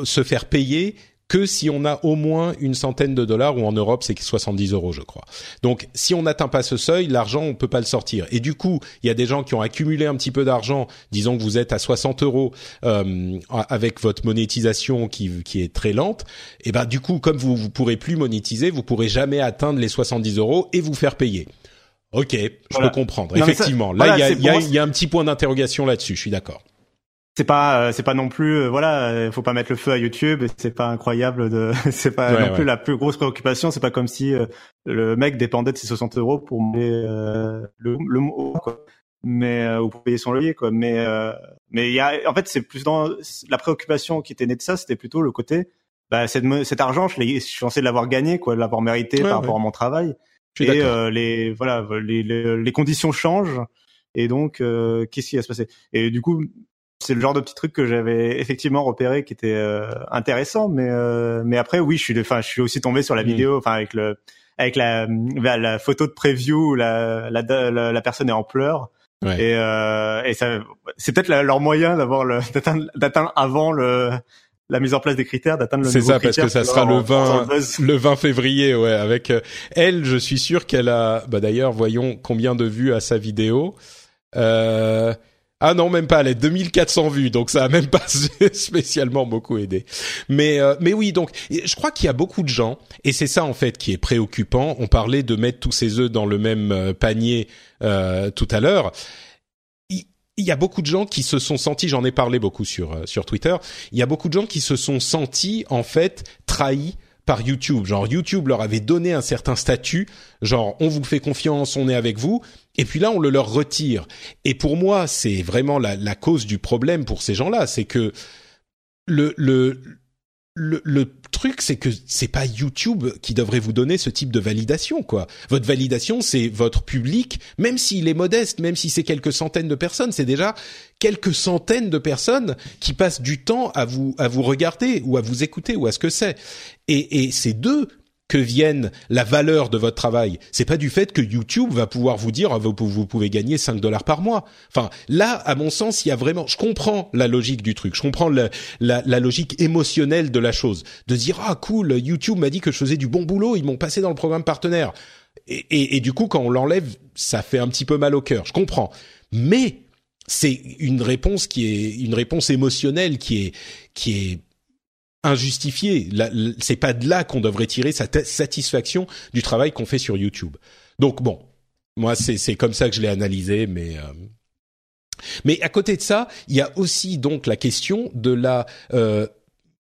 se faire payer que si on a au moins une centaine de dollars, ou en Europe c'est 70 euros je crois. Donc si on n'atteint pas ce seuil, l'argent on peut pas le sortir. Et du coup, il y a des gens qui ont accumulé un petit peu d'argent, disons que vous êtes à 60 euros euh, avec votre monétisation qui, qui est très lente, et ben du coup comme vous vous pourrez plus monétiser, vous pourrez jamais atteindre les 70 euros et vous faire payer. Ok, je peux comprendre. Effectivement, là il y, a, y a un petit point d'interrogation là-dessus. Je suis d'accord c'est pas euh, c'est pas non plus euh, voilà euh, faut pas mettre le feu à YouTube c'est pas incroyable de [laughs] c'est pas non plus la plus grosse préoccupation c'est pas comme si le mec dépendait de ses 60 euros pour le le quoi. mais ou pour payer son loyer quoi. Mais mais il y a en fait c'est plus dans la préoccupation qui était née de ça, c'était plutôt le côté bah cet, cet argent je, je suis censé l'avoir gagné quoi, l'avoir mérité par rapport à mon travail. Et les voilà les, les, les conditions changent et donc qu'est-ce qui va se passer? Et du coup c'est le genre de petit truc que j'avais effectivement repéré qui était euh, intéressant mais euh, mais après oui je suis enfin je suis aussi tombé sur la mm. vidéo enfin avec le avec la la photo de preview où la la, la, personne est en pleurs et euh, et ça c'est peut-être leur moyen d'avoir le d'atteindre d'atteindre avant le la mise en place des critères, d'atteindre le C'est ça, parce que ça sera le 20, le 20 février, ouais. Avec elle, je suis sûr qu'elle a. Bah d'ailleurs, voyons combien de vues à sa vidéo. Euh, ah non, même pas, est 2400 vues, donc ça a même pas [laughs] spécialement beaucoup aidé. Mais euh, mais oui, donc je crois qu'il y a beaucoup de gens et c'est ça en fait qui est préoccupant. On parlait de mettre tous ses œufs dans le même euh, panier euh, tout à l'heure. Il y a beaucoup de gens qui se sont sentis, j'en ai parlé beaucoup sur sur Twitter. Il y a beaucoup de gens qui se sont sentis en fait trahis par YouTube. Genre YouTube leur avait donné un certain statut, genre on vous fait confiance, on est avec vous, et puis là on le leur retire. Et pour moi, c'est vraiment la, la, cause du problème pour ces gens-là, c'est que le, le le, le, truc, c'est que c'est pas YouTube qui devrait vous donner ce type de validation, quoi. Votre validation, c'est votre public, même s'il est modeste, même si c'est quelques centaines de personnes, c'est déjà quelques centaines de personnes qui passent du temps à vous à vous regarder ou à vous écouter ou à ce que c'est. Et, et c'est deux que vienne la valeur de votre travail. C'est pas du fait que YouTube va pouvoir vous dire ah, vous, pouvez gagner 5 dollars par mois. Enfin, là, à mon sens, il y a vraiment. Je comprends la logique du truc. Je comprends la, logique émotionnelle de la chose. De dire ah cool, YouTube m'a dit que je faisais du bon boulot, ils m'ont passé dans le programme partenaire. Et, et, et du coup, quand on l'enlève, ça fait un petit peu mal au cœur. Je comprends. Mais c'est une réponse qui est une réponse émotionnelle qui est qui est injustifié. C'est pas de là qu'on devrait tirer sa satisfaction du travail qu'on fait sur YouTube. Donc bon, moi c'est comme ça que je l'ai analysé, mais euh, mais à côté de ça, il y a aussi donc la question de la euh,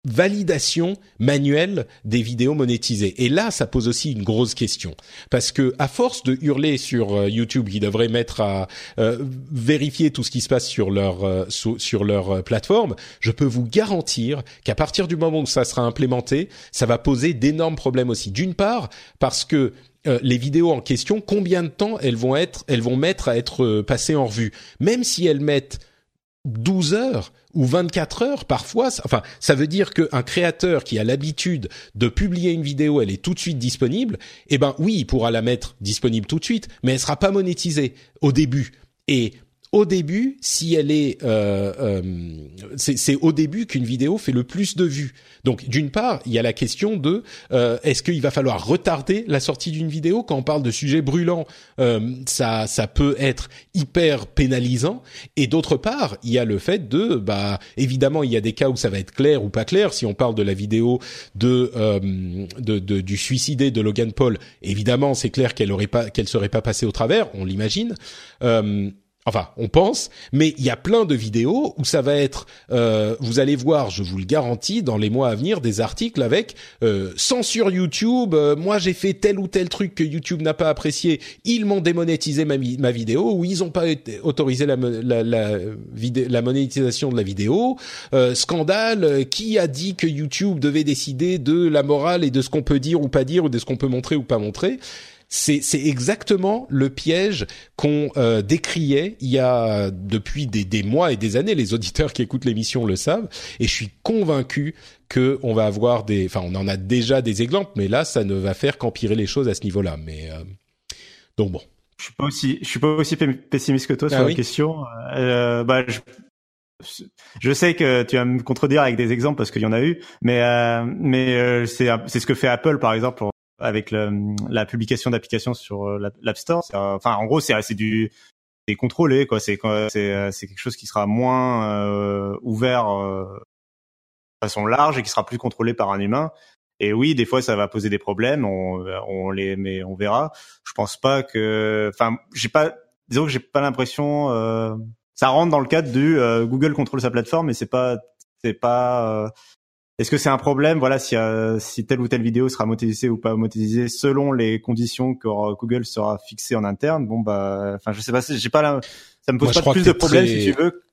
validation manuelle des vidéos monétisées. Et là, ça pose aussi une grosse question parce que à force de hurler sur euh, YouTube, qui devrait mettre à euh, vérifier tout ce qui se passe sur leur euh, sur leur plateforme, je peux vous garantir qu'à partir du moment où ça sera implémenté, ça va poser d'énormes problèmes aussi. D'une part, parce que les vidéos en question, combien de temps elles vont être, elles vont mettre à être passées en revue, même si elles mettent 12 heures ou 24 heures parfois. Enfin, ça veut dire qu'un créateur qui a l'habitude de publier une vidéo, elle est tout de suite disponible. Eh ben oui, il pourra la mettre disponible tout de suite, mais elle sera pas monétisée au début. Et au début, si elle est, euh, euh, c'est au début qu'une vidéo fait le plus de vues. Donc, d'une part, il y a la question de euh, est-ce qu'il va falloir retarder la sortie d'une vidéo? Quand on parle de sujets brûlants, ça, ça peut être hyper pénalisant. Et d'autre part, il y a le fait de, bah, évidemment, il y a des cas où ça va être clair ou pas clair. Si on parle de la vidéo de, de, de du suicidé de Logan Paul, évidemment, c'est clair qu'elle aurait pas, qu'elle serait pas passée au travers, on l'imagine. Enfin, on pense, mais il y a plein de vidéos où ça va être, euh, vous allez voir, je vous le garantis, dans les mois à venir, des articles avec euh, censure YouTube. Euh, moi, j'ai fait tel ou tel truc que YouTube n'a pas apprécié. Ils m'ont démonétisé ma, vidéo ou ils n'ont pas autorisé la, la, la, la, monétisation de la vidéo. Euh, scandale. Qui a dit que YouTube devait décider de la morale et de ce qu'on peut dire ou pas dire ou de ce qu'on peut montrer ou pas montrer c'est exactement le piège qu'on euh, décriait il y a depuis des, des, mois et des années. Les auditeurs qui écoutent l'émission le savent, et je suis convaincu que on va avoir des, enfin, on en a déjà des exemples, mais là, ça ne va faire qu'empirer les choses à ce niveau-là. Mais euh, donc bon. Je suis pas aussi, je suis pas aussi pessimiste que toi sur ah la question. Euh, bah, je, je sais que tu vas me contredire avec des exemples parce qu'il y en a eu, mais euh, mais euh, c'est c'est ce que fait Apple par exemple avec la publication d'applications sur euh, l'App Store. Enfin, en gros, c'est du c'est contrôlé quoi. C'est euh, c'est quelque chose qui sera moins euh, ouvert de façon large et qui sera plus contrôlé par un humain. Et oui, des fois, ça va poser des problèmes. On, les, mais on verra. Je pense pas que, enfin, j'ai pas, disons que j'ai pas l'impression. Ça rentre dans le cadre du Google contrôle sa plateforme, mais c'est pas, c'est pas est-ce que c'est un problème, voilà, si, euh, si telle ou telle vidéo sera monétisée ou pas monétisée selon les conditions que Google sera fixé en interne? Bon bah, enfin, je sais pas, j'ai pas la, ça me pose pas plus de problèmes si tu veux.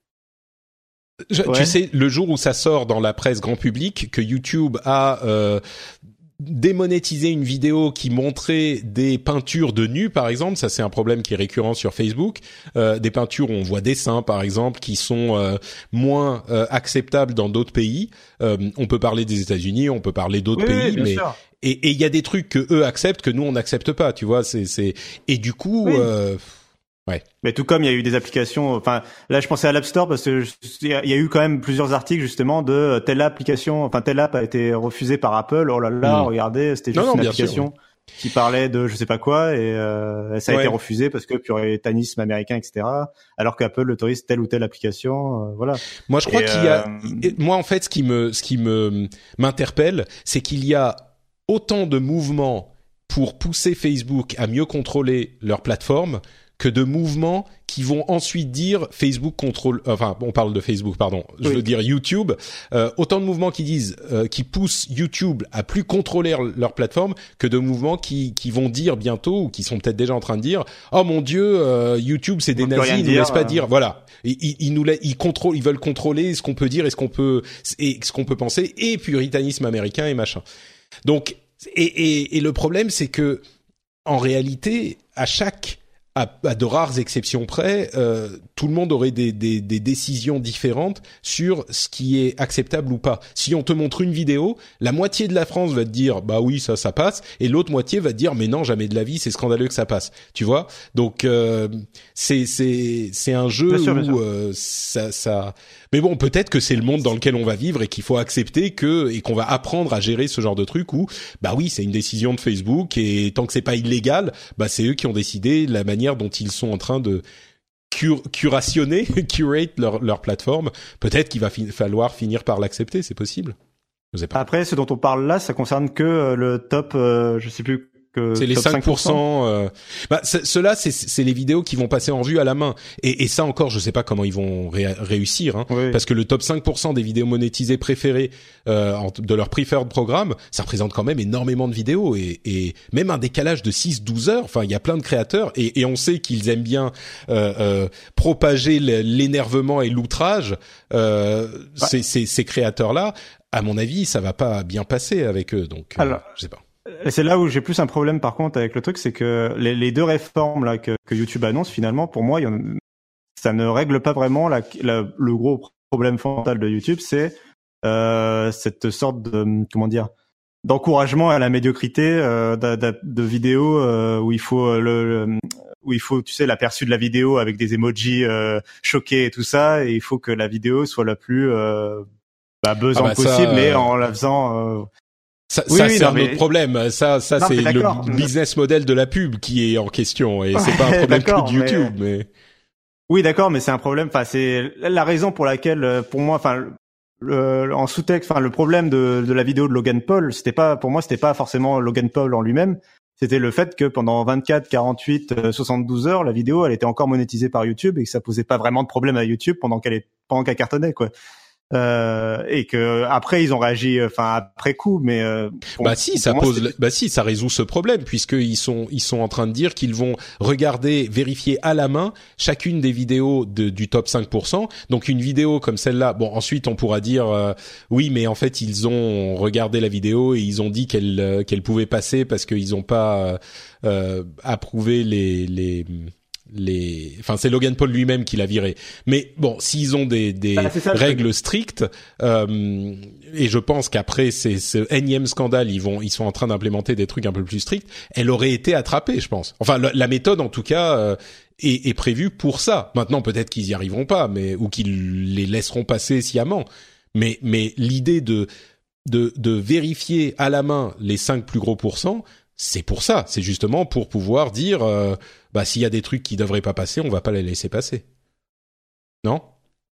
Tu sais, le jour où ça sort dans la presse grand public que YouTube a euh, démonétiser une vidéo qui montrait des peintures de nus, par exemple, ça c'est un problème qui est récurrent sur Facebook, euh, des peintures où on voit des seins, par exemple, qui sont euh, moins euh, acceptables dans d'autres pays. on peut parler des États-Unis, on peut parler d'autres pays, mais et il y a des trucs que eux acceptent que nous on n'accepte pas, tu vois. C'est c'est et du coup. Ouais. Mais tout comme il y a eu des applications, enfin là je pensais à l'App Store parce que il y, a eu quand même plusieurs articles justement de euh, telle application, enfin telle app a été refusée par Apple. Oh là là, hmm. regardez, c'était juste une application qui parlait de je sais pas quoi et euh, ça a été refusé parce que puritanisme américain, etc. Alors qu'Apple autorise telle ou telle application, euh, voilà. Moi je crois qu'il y a, moi en fait ce qui me ce qui me m'interpelle, c'est qu'il y a autant de mouvements pour pousser Facebook à mieux contrôler leur plateforme que de mouvements qui vont ensuite dire Facebook contrôle. Enfin, on parle de Facebook, pardon. Je veux dire YouTube. Euh, autant de mouvements qui disent, euh, qui poussent YouTube à plus contrôler leur plateforme que de mouvements qui qui vont dire bientôt ou qui sont peut-être déjà en train de dire, oh mon Dieu, euh, YouTube c'est des nazis, ils nous laissent pas dire. Voilà, ils, ils, nous ils contrôlent, ils veulent contrôler ce qu'on peut dire et ce qu'on peut et ce qu'on peut penser et puritanisme américain et machin. Donc et, et, et le problème c'est que en réalité, à chaque à, de rares exceptions près, euh, tout le monde aurait des, des, des, décisions différentes sur ce qui est acceptable ou pas. Si on te montre une vidéo, la moitié de la France va te dire bah oui ça ça passe, et l'autre moitié va te dire mais non jamais de la vie c'est scandaleux que ça passe. Tu vois? Donc euh, c'est c'est c'est un jeu où euh, ça ça mais bon, peut-être que c'est le monde dans lequel on va vivre et qu'il faut accepter que et qu'on va apprendre à gérer ce genre de truc où bah oui, c'est une décision de Facebook et tant que c'est pas illégal, bah c'est eux qui ont décidé la manière dont ils sont en train de curationner, [laughs] curate leur, leur plateforme. Peut-être qu'il va falloir finir par l'accepter, c'est possible. Après, ce dont on parle là, ça concerne que euh, le top, euh, je sais plus c'est les 5%. 5% euh... bah, cela, c'est les vidéos qui vont passer en vue à la main. Et, et ça encore, je sais pas comment ils vont réussir, hein, parce que le top 5% des vidéos monétisées préférées euh, de leur preferred programme, ça représente quand même énormément de vidéos et, et même un décalage de 6-12 heures. Enfin, il y a plein de créateurs et, et on sait qu'ils aiment bien euh, euh, propager l'énervement et l'outrage. Euh, ces, ces, ces créateurs-là, à mon avis, ça va pas bien passer avec eux. Donc, euh, Alors, je sais pas. C'est là où j'ai plus un problème par contre avec le truc, c'est que les, les, deux réformes là que, que, YouTube annonce finalement, pour moi, ça ne règle pas vraiment la, le gros problème fondamental de YouTube, c'est euh, cette sorte de comment dire d'encouragement à la médiocrité euh, de, de, de, vidéos euh, où il faut euh, le, où il faut tu sais l'aperçu de la vidéo avec des emojis euh, choqués et tout ça, et il faut que la vidéo soit la plus bah, ah bah possible, mais en la faisant ça, ça c'est un autre problème. Ça, ça c'est le business model de la pub qui est en question et c'est pas un problème que de YouTube. Mais, oui, d'accord, mais c'est un problème. Enfin, c'est la raison pour laquelle, euh, pour moi, enfin, le, en sous-texte, enfin, le problème de, de la vidéo de Logan Paul, c'était pas, pour moi, c'était pas forcément Logan Paul en lui-même. C'était le fait que pendant 24, 48, 72 heures, la vidéo, elle était encore monétisée par YouTube et que ça posait pas vraiment de problème à YouTube pendant qu'elle est, pendant qu'elle cartonnait, quoi. Euh, et que après ils ont réagi euh, enfin après coup mais euh, bah si ça pose bah si ça résout ce problème puisqu'ils sont ils sont en train de dire qu'ils vont regarder vérifier à la main chacune des vidéos de, du top 5% donc une vidéo comme celle-là bon ensuite on pourra dire euh, oui mais en fait ils ont regardé la vidéo et ils ont dit qu'elle qu'elle pouvait passer parce qu'ils ont pas approuvé les les les, enfin c'est Logan Paul lui-même qui l'a viré. Mais bon, s'ils ont des, des bah, règles strictes, euh, et je pense qu'après c'est ce énième scandale, ils vont, ils sont en train d'implémenter des trucs un peu plus stricts. Elle aurait été attrapée, je pense. Enfin, la, méthode en tout cas euh, est, est, prévue pour ça. Maintenant, peut-être qu'ils y arriveront pas, mais ou qu'ils les laisseront passer sciemment. Mais mais l'idée de de, de vérifier à la main les cinq plus gros pourcents, c'est pour ça. C'est justement pour pouvoir dire, euh, bah s'il y a des trucs qui devraient pas passer, on va pas les laisser passer. Non?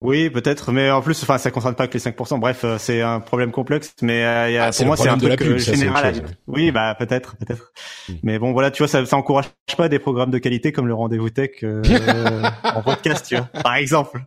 Oui, peut-être, mais en plus, enfin, ça concerne pas que les 5%. Bref, euh, c'est un problème complexe, mais euh, y a, Ah, pour moi, c'est un de truc la pub, euh, ça, chose, Oui, bah peut-être, peut-être. Mm. Mais bon, voilà, tu vois, ça, ça encourage pas des programmes de qualité comme le rendez-vous tech euh, [laughs] en podcast, tu vois, par exemple.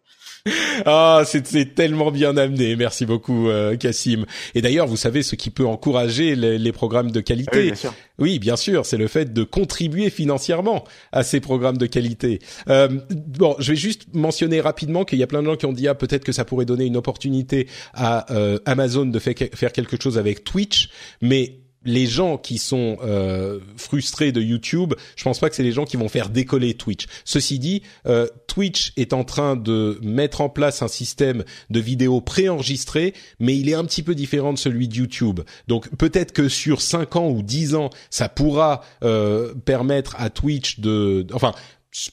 [laughs] Ah, c'est tellement bien amené. Merci beaucoup, euh, Cassim. Et d'ailleurs, vous savez ce qui peut encourager les, les programmes de qualité. Ah Oui, bien sûr. Oui, bien sûr, c'est le fait de contribuer financièrement à ces programmes de qualité. Euh, bon, je vais juste mentionner rapidement qu'il y a plein de gens qui ont dit ah peut-être que ça pourrait donner une opportunité à euh, Amazon de fait- faire quelque chose avec Twitch, mais les gens qui sont euh, frustrés de YouTube, je pense pas que c'est les gens qui vont faire décoller Twitch. Ceci dit, euh, Twitch est en train de mettre en place un système de vidéos préenregistrées, mais il est un petit peu différent de celui de YouTube. Donc peut-être que sur 5 ans ou 10 ans, ça pourra euh, permettre à Twitch de... Enfin,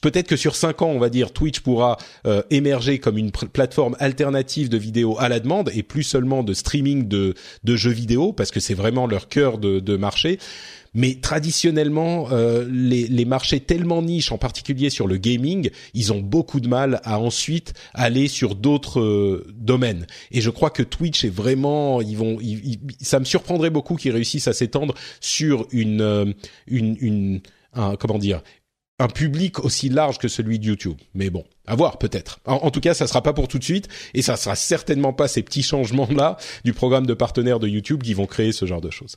peut-être que sur 5 ans, on va dire, Twitch pourra euh, émerger comme une plateforme alternative de vidéos à la demande et plus seulement de streaming de, de jeux vidéo, parce que c'est vraiment leur cœur de, de marché. Mais traditionnellement, euh, les, les marchés tellement niches, en particulier sur le gaming, ils ont beaucoup de mal à ensuite aller sur d'autres euh, domaines. Et je crois que Twitch est vraiment, ils vont, ils- ils- ça me surprendrait beaucoup qu'ils réussissent à s'étendre sur une, euh, une, une, un, comment dire, un public aussi large que celui de YouTube. Mais bon, à voir peut-être. En, tout cas, ça sera pas pour tout de suite et ça sera certainement pas ces petits changements là du programme de partenaires de YouTube qui vont créer ce genre de choses.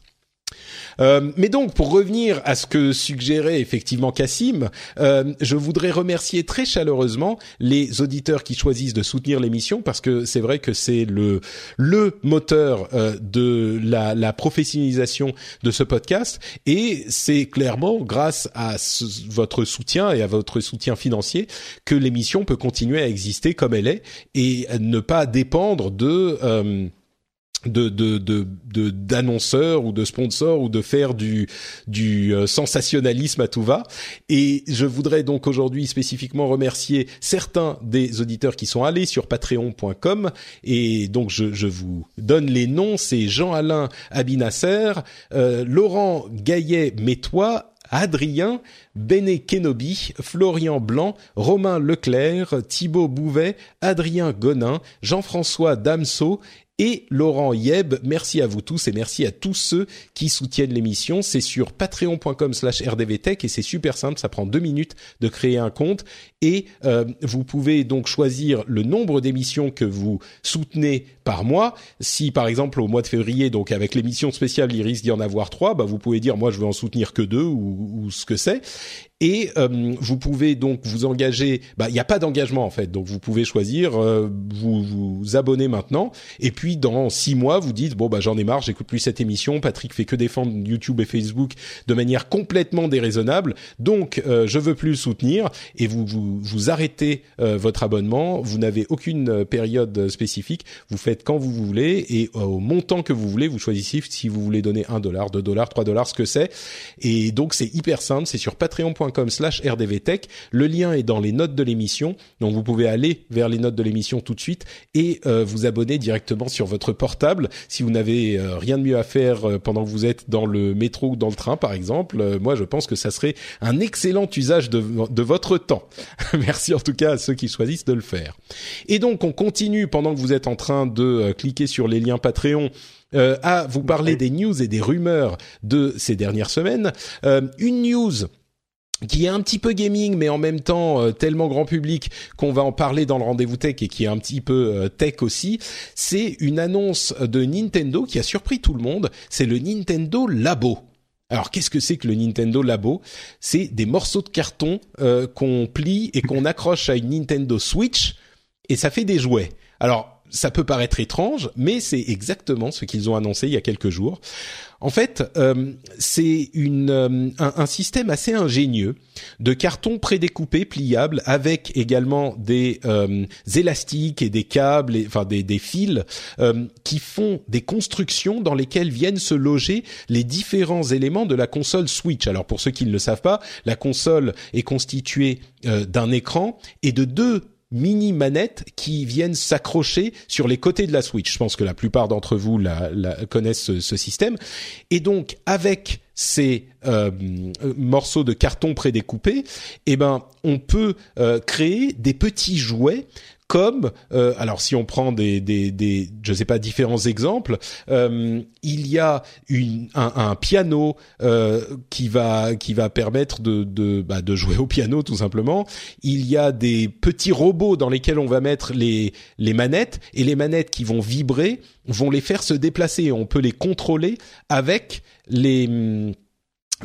Euh, mais donc, pour revenir à ce que suggérait effectivement Cassim, euh, je voudrais remercier très chaleureusement les auditeurs qui choisissent de soutenir l'émission parce que c'est vrai que c'est le le moteur euh, de la, professionnalisation de ce podcast. Et c'est clairement grâce à ce- votre soutien et à votre soutien financier que l'émission peut continuer à exister comme elle est et ne pas dépendre de de de de de- d'annonceurs ou de sponsors ou de faire du du euh, sensationnalisme à tout va. Et je voudrais donc aujourd'hui spécifiquement remercier certains des auditeurs qui sont allés sur patreon.com et donc je je vous donne les noms. C'est Jean-Alain Abinasser euh, Laurent Gaillet Métois Adrien, Béné Kenobi, Florian Blanc, Romain Leclerc, Thibaut Bouvet, Adrien Gonin, Jean-François Damso et Laurent Yeb. Merci à vous tous et merci à tous ceux qui soutiennent l'émission. C'est sur patreon.com slash rdvtech et c'est super simple, ça prend deux minutes de créer un compte et euh, vous pouvez donc choisir le nombre d'émissions que vous soutenez par mois. Si par exemple au mois de février, donc avec l'émission spéciale, il risque d'y en avoir trois, bah, vous pouvez dire moi je veux en soutenir que deux ou, ou ce que c'est. Et euh, vous pouvez donc vous engager. Bah, il n'y a pas d'engagement en fait, donc vous pouvez choisir. euh, vous vous abonner maintenant, et puis dans six mois, vous dites bon bah j'en ai marre, j'écoute plus cette émission. Patrick fait que défendre YouTube et Facebook de manière complètement déraisonnable, donc euh, je veux plus le soutenir. Et vous vous, vous arrêtez euh, votre abonnement. Vous n'avez aucune euh, période spécifique. Vous faites quand vous voulez et euh, au montant que vous voulez. Vous choisissez si vous voulez donner un dollar, deux dollars, trois dollars, ce que c'est. Et donc c'est hyper simple. C'est sur patreon.com slash rdvtech. Le lien est dans les notes de l'émission. Donc vous pouvez aller vers les notes de l'émission tout de suite et euh, vous abonner directement sur votre portable. Si vous n'avez euh, rien de mieux à faire euh, pendant que vous êtes dans le métro ou dans le train, par exemple, moi je pense que ça serait un excellent usage de, de votre temps. [laughs] Merci en tout cas à ceux qui choisissent de le faire. Et donc on continue pendant que vous êtes en train de cliquer sur les liens Patreon. euh, à vous parler des news et des rumeurs de ces dernières semaines. Euh, une news qui est un petit peu gaming, mais en même temps euh, tellement grand public qu'on va en parler dans le rendez-vous tech et qui est un petit peu euh, tech aussi. C'est une annonce de Nintendo qui a surpris tout le monde. C'est le Nintendo Labo. Alors qu'est-ce que c'est que le Nintendo Labo? C'est des morceaux de carton euh, qu'on plie et qu'on accroche à une Nintendo Switch et ça fait des jouets. Alors ça peut paraître étrange, mais c'est exactement ce qu'ils ont annoncé il y a quelques jours. En fait, euh, c'est une euh, un, système assez ingénieux de carton prédécoupé, pliable, avec également des euh, élastiques et des câbles, et, enfin des, des fils euh, qui font des constructions dans lesquelles viennent se loger les différents éléments de la console Switch. Alors pour ceux qui ne le savent pas, la console est constituée euh, d'un écran et de deux mini manettes qui viennent s'accrocher sur les côtés de la Switch. Je pense que la plupart d'entre vous la, la, connaissent ce, ce, système. Et donc avec ces euh, morceaux de carton prédécoupés, eh ben on peut euh, créer des petits jouets comme euh, alors si on prend des des des je sais pas différents exemples euh, il y a un, piano euh, qui va qui va permettre de de bah, de jouer au piano tout simplement. Il y a des petits robots dans lesquels on va mettre les les manettes et les manettes qui vont vibrer vont les faire se déplacer. On peut les contrôler avec les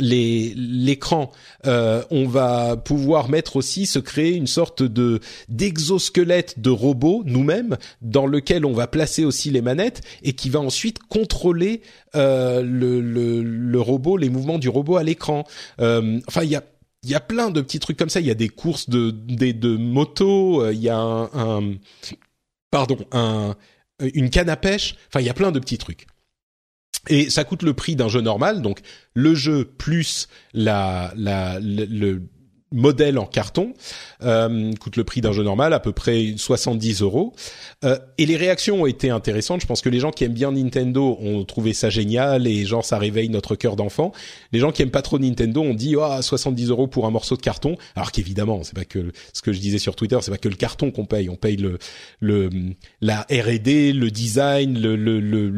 les l'écran, euh, on va pouvoir mettre aussi se créer une sorte de d'exosquelette de robot nous-mêmes dans lequel on va placer aussi les manettes et qui va ensuite contrôler euh, le, le, le robot, les mouvements du robot à l'écran. Euh, enfin, il y a il y a plein de petits trucs comme ça. Il y a des courses de des de motos. euh, Il y a un, un pardon un une canne à pêche. Enfin, il y a plein de petits trucs. Et ça coûte le prix d'un jeu normal, donc le jeu plus la, la, le, le modèle en carton euh, coûte le prix d'un jeu normal, à peu près 70 euros. Euh, et les réactions ont été intéressantes. Je pense que les gens qui aiment bien Nintendo ont trouvé ça génial et genre ça réveille notre cœur d'enfant. Les gens qui aiment pas trop Nintendo ont dit ah 70 euros pour un morceau de carton. Alors qu'évidemment c'est pas que ce que je disais sur Twitter, c'est pas que le carton qu'on paye. On paye le le la R&D, le design, le le le,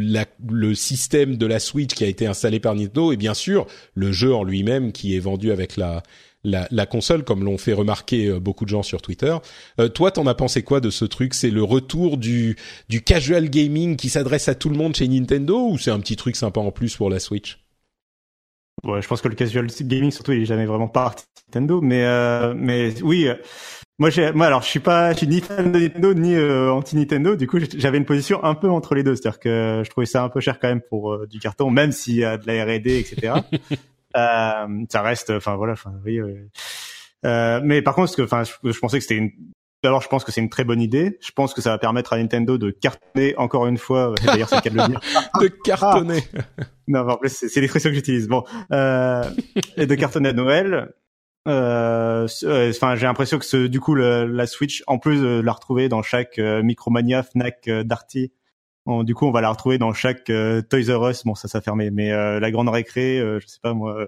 le système de la Switch qui a été installé par Nintendo et bien sûr le jeu en lui-même qui est vendu avec la la, la, console, comme l'ont fait remarquer beaucoup de gens sur Twitter. Euh, toi, t'en as pensé quoi de ce truc? C'est le retour du, du casual gaming qui s'adresse à tout le monde chez Nintendo ou c'est un petit truc sympa en plus pour la Switch? Ouais, je pense que le casual gaming, surtout, il est jamais vraiment parti de Nintendo, mais euh, mais oui. Euh, moi, j'ai, moi, alors, je suis pas, je suis ni fan de Nintendo ni euh, anti Nintendo. Du coup, j'avais une position un peu entre les deux, c'est-à-dire que je trouvais ça un peu cher quand même pour du carton, même s'il y a de la R&D, etc. [laughs] Euh, ça reste, enfin voilà, enfin oui. Euh, mais par contre, enfin, je, je, pensais que c'était une. D'abord, je pense que c'est une très bonne idée. Je pense que ça va permettre à Nintendo de cartonner encore une fois. D'ailleurs, c'est le cas de le dire. [laughs] de cartonner. Ah. Non, en plus, c'est l'expression que j'utilise. Bon, euh, et de cartonner à Noël. Euh, enfin, j'ai l'impression que ce, du coup, le, la Switch, en plus de la retrouver dans chaque euh, Micromania, Fnac, euh, Darty, Du coup, on va la retrouver dans chaque euh, Toys R Us. Bon, ça, ça fermé, mais euh, la grande récré, euh, je sais pas moi,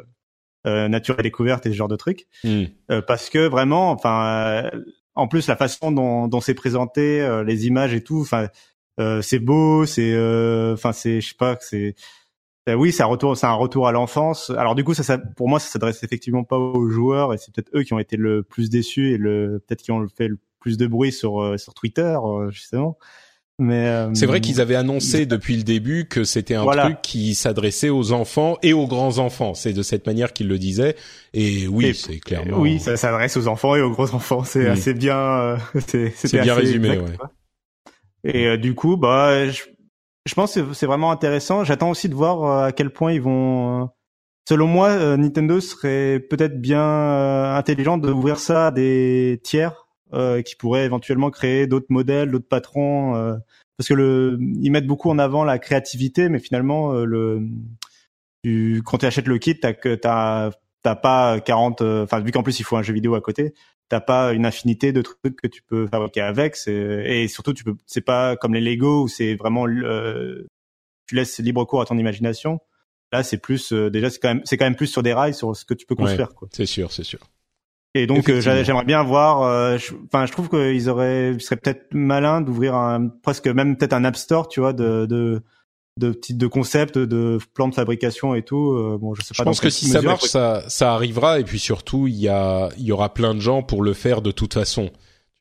nature et découverte et ce genre de trucs. Mm. parce que vraiment, enfin, en plus la façon dont, dont c'est présenté, les images et tout, enfin, c'est beau, c'est, enfin, c'est, je sais pas, c'est, oui, c'est un retour, c'est un retour à l'enfance. Alors du coup, ça, ça, pour moi, ça s'adresse effectivement pas aux joueurs et c'est peut-être eux qui ont été le plus déçus et le, peut-être qui ont fait le plus de bruit sur sur Twitter justement. Mais euh, c'est vrai qu'ils avaient annoncé depuis le début que c'était un voilà. truc qui s'adressait aux enfants et aux grands enfants. C'est de cette manière qu'ils le disaient. Et oui, c'est clairement. Oui, ça s'adresse aux enfants et aux gros enfants. C'est oui. assez bien. Euh, [laughs] c'est bien résumé. Exact, ouais. Et euh, du coup, bah, je, je pense que c'est vraiment intéressant. J'attends aussi de voir euh, à quel point ils vont. Selon moi, Nintendo serait peut-être bien intelligent d'ouvrir ça à des tiers euh, qui pourraient éventuellement créer d'autres modèles, d'autres patrons, euh, parce que le, ils mettent beaucoup en avant la créativité, mais finalement, euh, le, tu, quand tu achètes le kit, t'as que t'as t'as pas 40, enfin vu qu'en plus il faut un jeu vidéo à côté, t'as pas une infinité de trucs que tu peux fabriquer avec, et surtout tu peux, c'est pas comme les Lego où c'est vraiment tu laisses libre cours à ton imagination. Là, c'est plus déjà c'est quand même c'est quand même plus sur des rails sur ce que tu peux construire. Ouais, c'est sûr, c'est sûr. Et donc euh, j'aimerais bien voir. Enfin, euh, je, je, trouve qu'ils auraient, ils seraient peut-être malins d'ouvrir un presque même peut-être un app store, tu vois, de de de petites de concepts, de plans de fabrication et tout. Euh, bon, je sais pas. Je pense que si ça marche, ça ça arrivera. Et puis surtout, il y a il y aura plein de gens pour le faire de toute façon.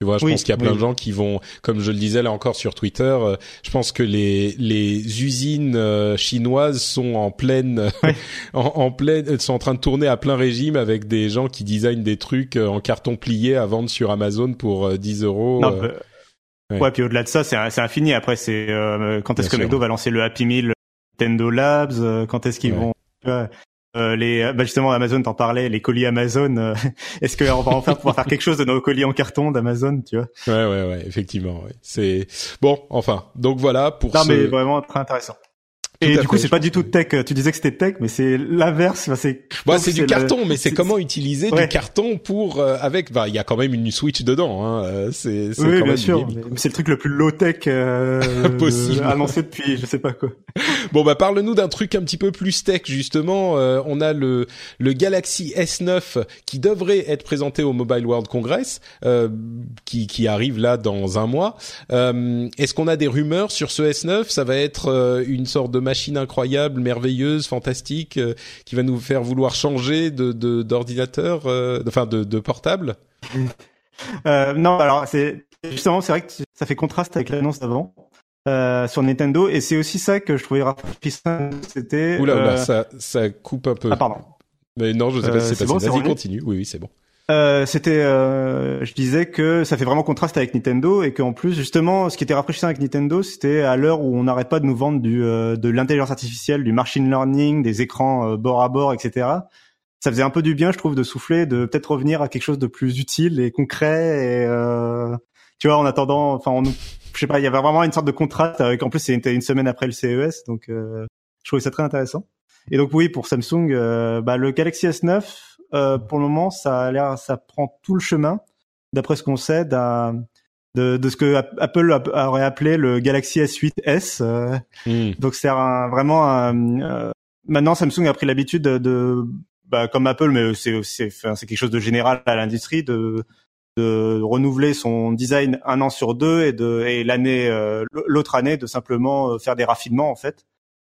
Tu vois, je oui, pense qu'il y a plein oui. de gens qui vont, comme je le disais là encore sur Twitter, euh, je pense que les les usines euh, chinoises sont en pleine, Ouais. [laughs] en, en pleine, sont en train de tourner à plein régime avec des gens qui designent des trucs euh, en carton plié à vendre sur Amazon pour euh, 10 euros. Non, euh. ouais. ouais. puis au-delà de ça, c'est c'est infini. Après, c'est euh, quand est-ce que sûr. McDo va lancer le Happy Meal, Nintendo Labs, euh, quand est-ce qu'ils Ouais. vont. Euh, les, bah justement, Amazon t'en parlait, les colis Amazon. euh, [laughs] Est-ce qu'on va enfin pouvoir faire quelque chose de nos colis en carton d'Amazon, tu vois? Ouais, ouais, ouais, effectivement. Ouais. C'est bon. Enfin, donc voilà pour Non, ce mais vraiment très intéressant. Et du coup, c'est pas du tout tech. Tu disais que c'était tech, mais c'est l'inverse. Enfin, c'est. Bah, c'est du carton, mais c'est comment utiliser du carton pour euh, avec. Bah, il y a quand même une Switch dedans. Hein. Euh, c'est. Oui, quand bien sûr. C'est le truc le plus low tech euh, [laughs] possible annoncé depuis, je sais pas quoi. bon, bah, parle-nous d'un truc un petit peu plus tech justement. Euh, on a le le Galaxy S9 qui devrait être présenté au Mobile World Congress, qui qui arrive là dans un mois. Est-ce qu'on a des rumeurs sur ce S9 Ça va être une sorte de machine incroyable, merveilleuse, fantastique, euh, qui va nous faire vouloir changer de d'ordinateur, euh, enfin de, de portable [laughs] euh, Non, alors c'est justement c'est vrai que ça fait contraste avec l'annonce d'avant. sur Nintendo et c'est aussi ça que je trouvais rafraîchissant c'était oula, oula ça ça coupe un peu. Ah pardon. Mais non je sais pas si c'est passé. vas-y continue. Oui oui c'est bon euh, c'était, euh, je disais que ça fait vraiment contraste avec Nintendo et qu'en plus justement, ce qui était rafraîchissant avec Nintendo, c'était à l'heure où on n'arrête pas de nous vendre du euh, de l'intelligence artificielle, du machine learning, des écrans bord à bord, etc. Ça faisait un peu du bien, je trouve, de souffler, de peut-être revenir à quelque chose de plus utile et concret. Et tu vois, en attendant, enfin, on, je sais pas, il y avait vraiment une sorte de contraste avec. En plus, c'était une semaine après le CES, donc je trouvais ça très intéressant. Et donc oui, pour Samsung, bah, le Galaxy S9 euh, pour le moment, ça a l'air, ça prend tout le chemin, d'après ce qu'on sait, de, de ce que Apple aurait appelé le Galaxy S8s. Euh, hmm. Donc c'est vraiment un, euh, maintenant Samsung a pris l'habitude de, de bah, comme Apple, mais c'est c'est c'est quelque chose de général à l'industrie de de renouveler son design un an sur deux et de et l'année l'autre année de simplement faire des raffinements en fait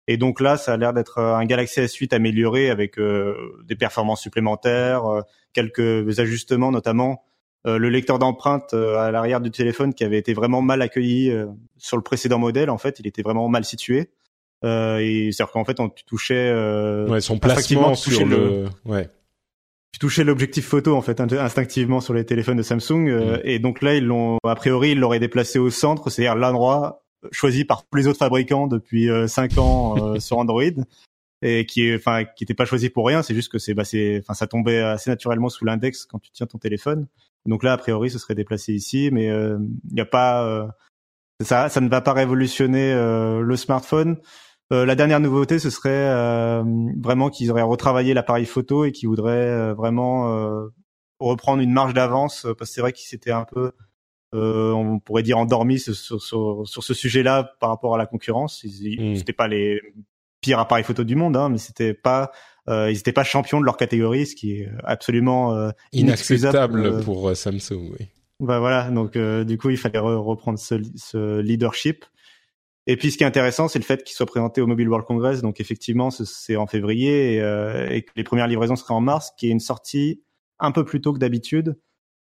et donc là, ça a l'air d'être euh, un Galaxy S8 amélioré avec euh, des performances supplémentaires, euh, quelques ajustements, notamment le lecteur d'empreintes à l'arrière du téléphone qui avait été vraiment mal accueilli sur le précédent modèle. En fait, il était vraiment mal situé. et c'est-à-dire qu'en fait, on touchait ouais, son placement sur le, ouais. Tu touchais l'objectif photo en fait instinctivement sur les téléphones de Samsung mm. et donc là ils l'ont a priori ils l'auraient déplacé au centre, c'est-à-dire l'endroit choisi par tous les autres fabricants depuis euh, cinq ans euh, [laughs] sur Android. Et qui est enfin qui était pas choisi pour rien. C'est juste que c'est bah c'est enfin ça tombait assez naturellement sous l'index quand tu tiens ton téléphone. Donc là a priori ce serait déplacé ici. Mais il euh, n'y a pas ça ça ne va pas révolutionner le smartphone. La dernière nouveauté ce serait vraiment qu'ils auraient retravaillé l'appareil photo et qu'ils voudraient vraiment reprendre une marge d'avance. Parce que c'est vrai qu'ils s'étaient un peu euh, on pourrait dire endormi sur, sur, sur, ce sujet-là par rapport à la concurrence. Ils, C'était hmm. pas les pires appareils photo du monde, hein, mais c'était pas euh, ils n'étaient pas champions de leur catégorie, ce qui est absolument euh, inacceptable euh, pour Samsung. Oui. Bah voilà, donc du coup il fallait reprendre ce, ce, leadership. Et puis ce qui est intéressant, c'est le fait qu'il soit présenté au Mobile World Congress. Donc effectivement, c'est en février et, et, que les premières livraisons seraient en mars, qui est une sortie un peu plus tôt que d'habitude.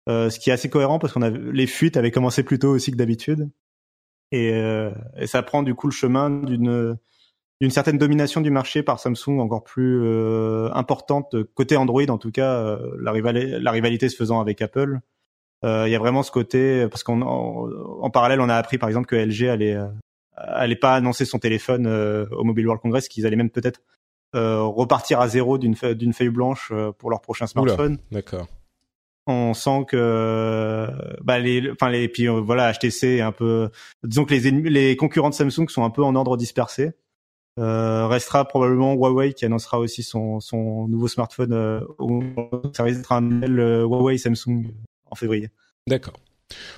Euh, ce qui est assez cohérent parce qu'on a les fuites avaient commencé plus tôt aussi que d'habitude. Et, euh, et, ça prend du coup le chemin d'une d'une certaine domination du marché par Samsung encore plus euh, importante côté Android en tout cas euh, la, rivalité, la rivalité se faisant avec Apple. Euh, il y a vraiment ce côté parce qu'en en, parallèle on a appris par exemple que LG allait allait pas annoncer son téléphone au Mobile World Congress qu'ils allaient même peut-être repartir à zéro d'une d'une feuille blanche pour leur prochain smartphone. d'accord on sent que bah les enfin les puis euh, voilà HTC un peu disons que les les concurrents de Samsung sont un peu en ordre dispersé. Euh, restera probablement Huawei qui annoncera aussi son son nouveau smartphone euh, au service euh, Huawei Samsung en février. D'accord.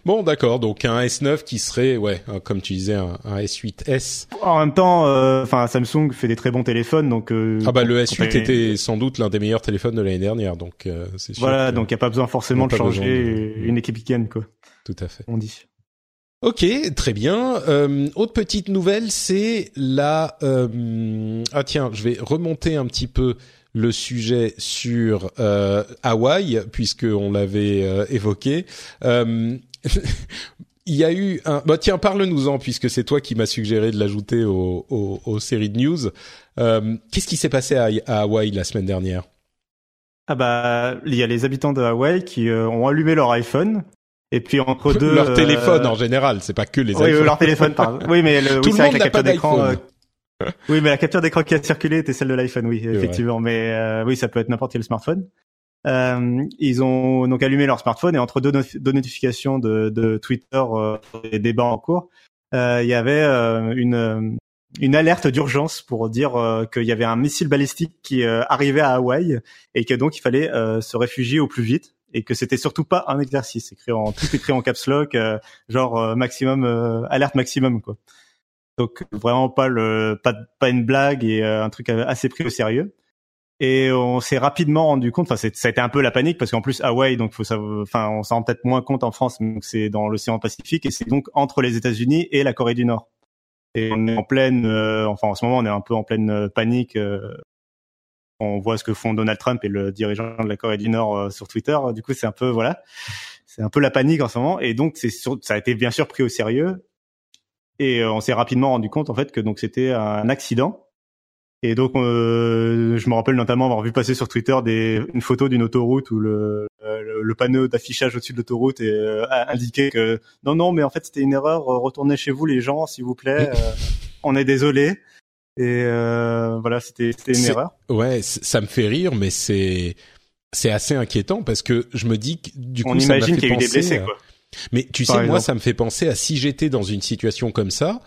Bon, d'accord. Donc un S9 qui serait, ouais, comme tu disais, un, S8s. En même temps, euh, enfin Samsung fait des très bons téléphones, donc. Euh, ah bah le S8 était sans doute l'un des meilleurs téléphones de l'année dernière, donc euh, c'est sûr. Voilà, donc il y a pas besoin forcément de changer une équipe qui gagne, quoi. Tout à fait. On dit. Ok, très bien. autre petite nouvelle, c'est la. Ah tiens, je vais remonter un petit peu le sujet sur euh, Hawaï, puisqu'on l'avait euh, évoqué. Euh, [laughs] il y a eu un... Bah tiens, parle-nous-en, puisque c'est toi qui m'as suggéré de l'ajouter aux, aux, séries de news. Euh, Qu'est-ce qui s'est passé à, à Hawaï la semaine dernière? Ah bah, il y a les habitants de Hawaï qui euh, ont allumé leur iPhone et puis entre [laughs] deux leur téléphone en général, c'est pas que les oui, iPhones. leur téléphone. Pardon. Oui, mais le, [laughs] tout oui, le monde n'a pas d'iPhone oui, mais la capture d'écran qui a circulé était celle de l'iPhone, oui, effectivement. Mais euh, oui, ça peut être n'importe quel smartphone. Euh, ils ont donc allumé leur smartphone et entre deux, deux notifications de, de Twitter euh, des débats en cours, euh, il y avait euh, une une alerte d'urgence pour dire qu'il y avait un missile balistique qui arrivait à Hawaï et que donc il fallait se réfugier au plus vite et que c'était surtout pas un exercice écrit en tout écrit en caps lock genre maximum alerte maximum quoi donc vraiment pas le pas pas une blague et un truc assez pris au sérieux et on s'est rapidement rendu compte, enfin ça a été un peu la panique parce qu'en plus Hawaï, donc faut enfin on s'en rend peut-être moins compte en France, mais c'est dans l'océan Pacifique et c'est donc entre les États-Unis et la Corée du Nord. Et on est en pleine, euh, enfin en ce moment on est un peu en pleine euh, panique. Euh, on voit ce que font Donald Trump et le dirigeant de la Corée du Nord sur Twitter. Du coup c'est un peu voilà, c'est un peu la panique en ce moment. Et donc c'est ça a été bien sûr pris au sérieux. Et on s'est rapidement rendu compte en fait que donc c'était un accident et donc, euh, je me rappelle notamment avoir vu passer sur Twitter des, une photo d'une autoroute où le, le, panneau d'affichage au-dessus de l'autoroute euh, indiquait que non, non, mais en fait c'était une erreur. Retournez chez vous, les gens, s'il vous plaît. [laughs] Euh, on est désolé. Et euh, voilà, c'était une erreur. Ouais, ça me fait rire, mais c'est c'est assez inquiétant parce que je me dis que du coup, on imagine qu'il y a eu des blessés. Quoi. Mais tu sais, moi, ça me fait penser à si j'étais dans une situation comme ça,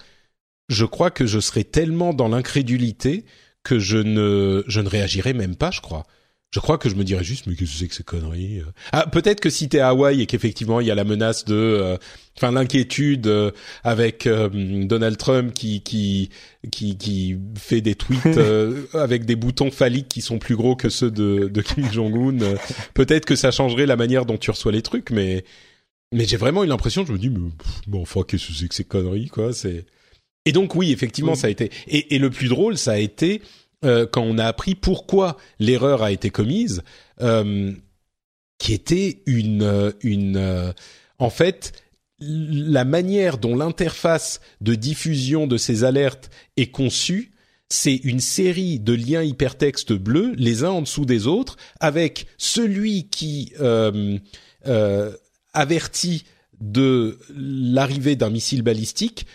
je crois que je serais tellement dans l'incrédulité que je ne je ne réagirais même pas, je crois. Je crois que je me dirais juste mais qu'est-ce que c'est que ces conneries euh? Ah peut-être que si t'es à Hawaï et qu'effectivement il y a la menace de euh, enfin l'inquiétude euh, avec Donald Trump qui qui qui qui fait des tweets [laughs] avec des boutons phalliques qui sont plus gros que ceux de de Kim Jong Un, peut-être que ça changerait la manière dont tu reçois les trucs mais mais j'ai vraiment eu l'impression je me dis mais bon enfin qu'est-ce que c'est que ces conneries quoi, c'est et donc oui, effectivement, ça a été. Et, et, le plus drôle, ça a été euh, quand on a appris pourquoi l'erreur a été commise, euh, qui était une euh, une. Euh, en fait, la manière dont l'interface de diffusion de ces alertes est conçue, c'est une série de liens hypertextes bleus, les uns en dessous des autres, avec celui qui euh, avertit de l'arrivée d'un missile balistique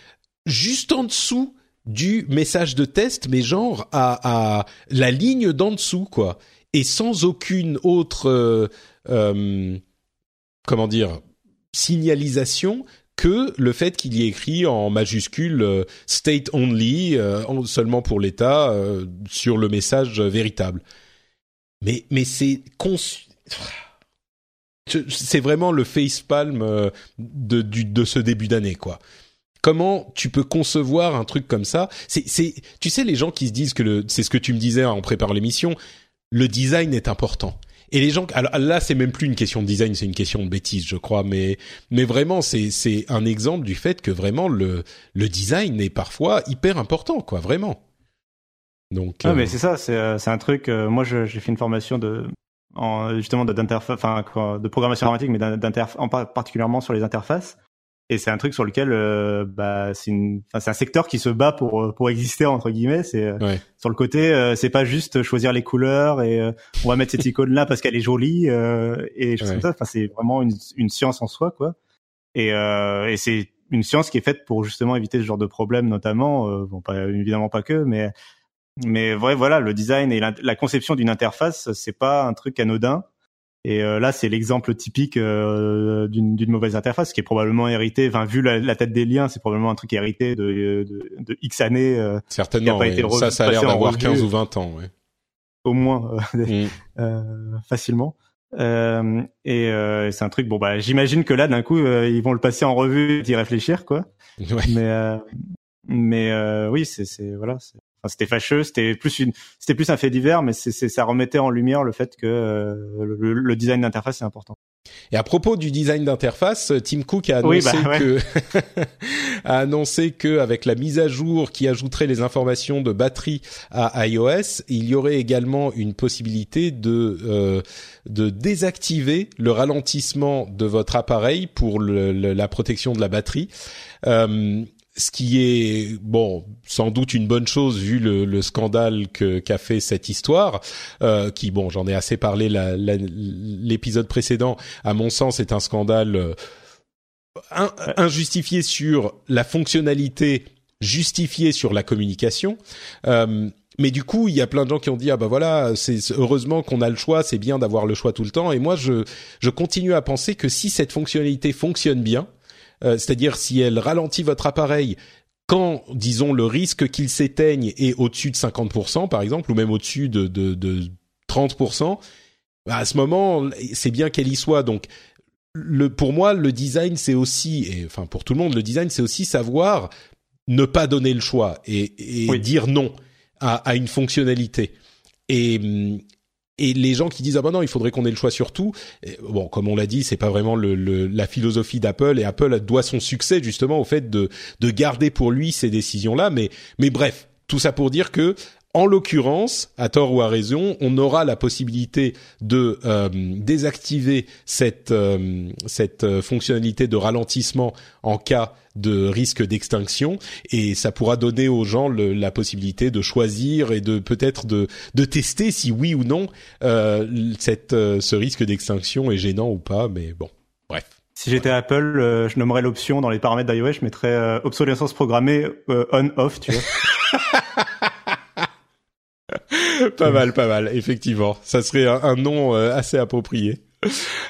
juste en dessous du message de test, mais genre à, la ligne d'en dessous, quoi, et sans aucune autre, euh, euh, comment dire, signalisation que le fait qu'il y ait écrit en majuscule euh, state only, seulement pour l'État, sur le message véritable. Mais mais c'est c'est vraiment le facepalm de, du, de ce début d'année, quoi comment tu peux concevoir un truc comme ça? C'est, c'est, tu sais, les gens qui se disent que c'est ce que tu me disais en préparant l'émission, le design est important. Et les gens, alors là, c'est même plus une question de design, c'est une question de bêtise, je crois, mais mais vraiment, c'est c'est un exemple du fait que vraiment le le design est parfois hyper important, quoi, vraiment. Donc. Ah, mais euh, c'est ça, c'est euh, c'est un truc. Euh, moi, j'ai fait une formation de en, justement enfin de programmation informatique, mais d'interface, particulièrement sur les interfaces. Et c'est un truc sur lequel euh, bah c'est une enfin, c'est un secteur qui se bat pour euh, pour exister entre guillemets. C'est euh, sur le côté c'est pas juste choisir les couleurs et on va mettre cette icône là parce qu'elle est jolie et choses comme ça. Enfin c'est vraiment une, une science en soi quoi. Et et c'est une science qui est faite pour justement éviter ce genre de problème notamment bon pas évidemment pas que mais mais ouais voilà le design et la, la conception d'une interface c'est pas un truc anodin et euh, là, c'est l'exemple typique euh, d'une mauvaise interface qui est probablement hérité. Enfin, vu la, tête des liens, c'est probablement un truc hérité de, de, de X années. Euh, Certainement. ça, ça a l'air d'avoir 15 ou 20 ans. Ouais. Au moins, [laughs] mm. facilement. et c'est un truc. Bon, bah, j'imagine que là, d'un coup, ils vont le passer en revue, d'y réfléchir, quoi. [laughs] Ouais. Mais mais oui, c'est voilà c'était fâcheux, c'était plus une, c'était plus un fait divers, mais c'est, ça remettait en lumière le fait que euh, le, design d'interface est important. Et à propos du design d'interface, Tim Cook a annoncé bah, que [laughs] a annoncé que avec la mise à jour qui ajouterait les informations de batterie à iOS, il y aurait également une possibilité de euh, de désactiver le ralentissement de votre appareil pour le, la protection de la batterie. Euh, ce qui est bon sans doute une bonne chose vu le, le scandale que qu'a fait cette histoire euh, qui bon j'en ai assez parlé l'épisode précédent. À mon sens est un scandale euh, injustifié sur la fonctionnalité justifié sur la communication. Euh, mais du coup, il y a plein de gens qui ont dit ah bah voilà, c'est heureusement qu'on a le choix, c'est bien d'avoir le choix tout le temps. Et moi, je je continue à penser que si cette fonctionnalité fonctionne bien, euh, c'est-à-dire si elle ralentit votre appareil quand, disons, le risque qu'ils s'éteignent est au-dessus de 50%, par exemple, ou même au-dessus de, de, de 30%, bah, à ce moment, c'est bien qu'elle y soit. Donc, le, pour moi, le design, c'est aussi, et enfin pour tout le monde, le design, c'est aussi savoir ne pas donner le choix et, et dire non à, à, une fonctionnalité. Et, et les gens qui disent ah ben non il faudrait qu'on ait le choix sur tout bon comme on l'a dit c'est pas vraiment le, le, la philosophie d'Apple et Apple doit son succès justement au fait de de garder pour lui ces décisions là mais mais bref tout ça pour dire que en l'occurrence, à tort ou à raison, on aura la possibilité de euh, désactiver cette euh, cette euh, fonctionnalité de ralentissement en cas de risque d'extinction et ça pourra donner aux gens le, la possibilité de choisir et de peut-être de de tester si oui ou non cette ce risque d'extinction est gênant ou pas. Mais bon, bref. Si j'étais Apple, je nommerais l'option dans les paramètres d'iOS, je mettrais obsolescence programmée on/off, tu vois. [laughs] [laughs] pas mal, pas mal, effectivement. Ça serait un, nom euh, assez approprié.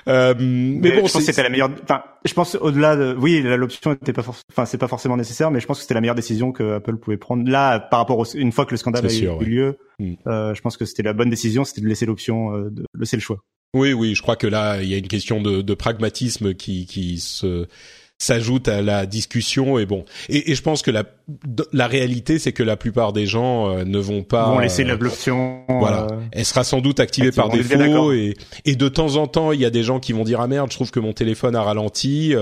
Euh, mais, bon, je pense que c'était la meilleure. Enfin, je pense au-delà de, oui, l'option était pas, enfin, c'est pas forcément nécessaire, mais je pense que c'était la meilleure décision que Apple pouvait prendre. Là, par rapport au... une fois que le scandale a eu, lieu, mm. euh, je pense que c'était la bonne décision, c'était de laisser l'option, euh, de laisser le choix. Oui, oui, je crois que là, il y a une question de, de pragmatisme qui, qui se s'ajoute à la discussion et bon. Et, et, je pense que la la réalité c'est que la plupart des gens euh, ne vont pas vont laisser euh, l'option voilà. euh, elle sera sans doute activée par défaut et et de temps en temps il y a des gens qui vont dire ah merde je trouve que mon téléphone a ralenti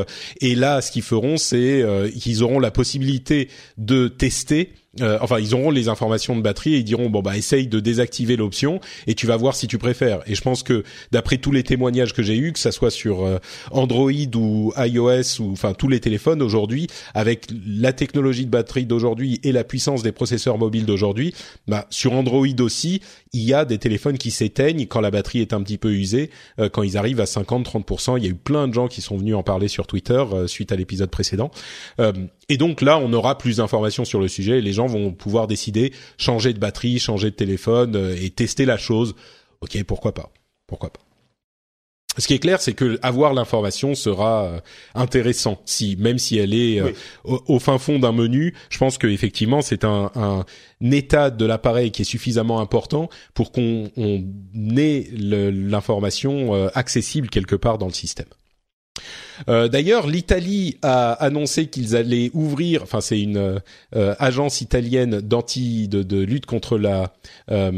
et là ce qu'ils feront c'est qu'ils auront la possibilité de tester euh, enfin, ils auront les informations de batterie et ils diront bon bah essaye de désactiver l'option et tu vas voir si tu préfères. Et je pense que d'après tous les témoignages que j'ai eus, que ça soit sur euh, Android ou iOS ou enfin tous les téléphones aujourd'hui, avec la technologie de batterie d'aujourd'hui et la puissance des processeurs mobiles d'aujourd'hui, bah sur Android aussi, il y a des téléphones qui s'éteignent quand la batterie est un petit peu usée, euh, quand ils arrivent à 50-30%. Il y a eu plein de gens qui sont venus en parler sur Twitter suite à l'épisode précédent. Et donc là, on aura plus d'informations sur le sujet. Et les gens vont pouvoir décider changer de batterie, changer de téléphone euh, et tester la chose. Ok, pourquoi pas Pourquoi pas ce qui est clair, c'est que avoir l'information sera euh, intéressant. Si même si elle est euh, au, fin fond d'un menu, je pense que effectivement c'est un, un, état de l'appareil qui est suffisamment important pour qu'on ait l'information accessible quelque part dans le système. Euh, d'ailleurs, l'Italie a annoncé qu'ils allaient ouvrir, enfin c'est une euh, agence italienne d'anti de, lutte contre la, euh,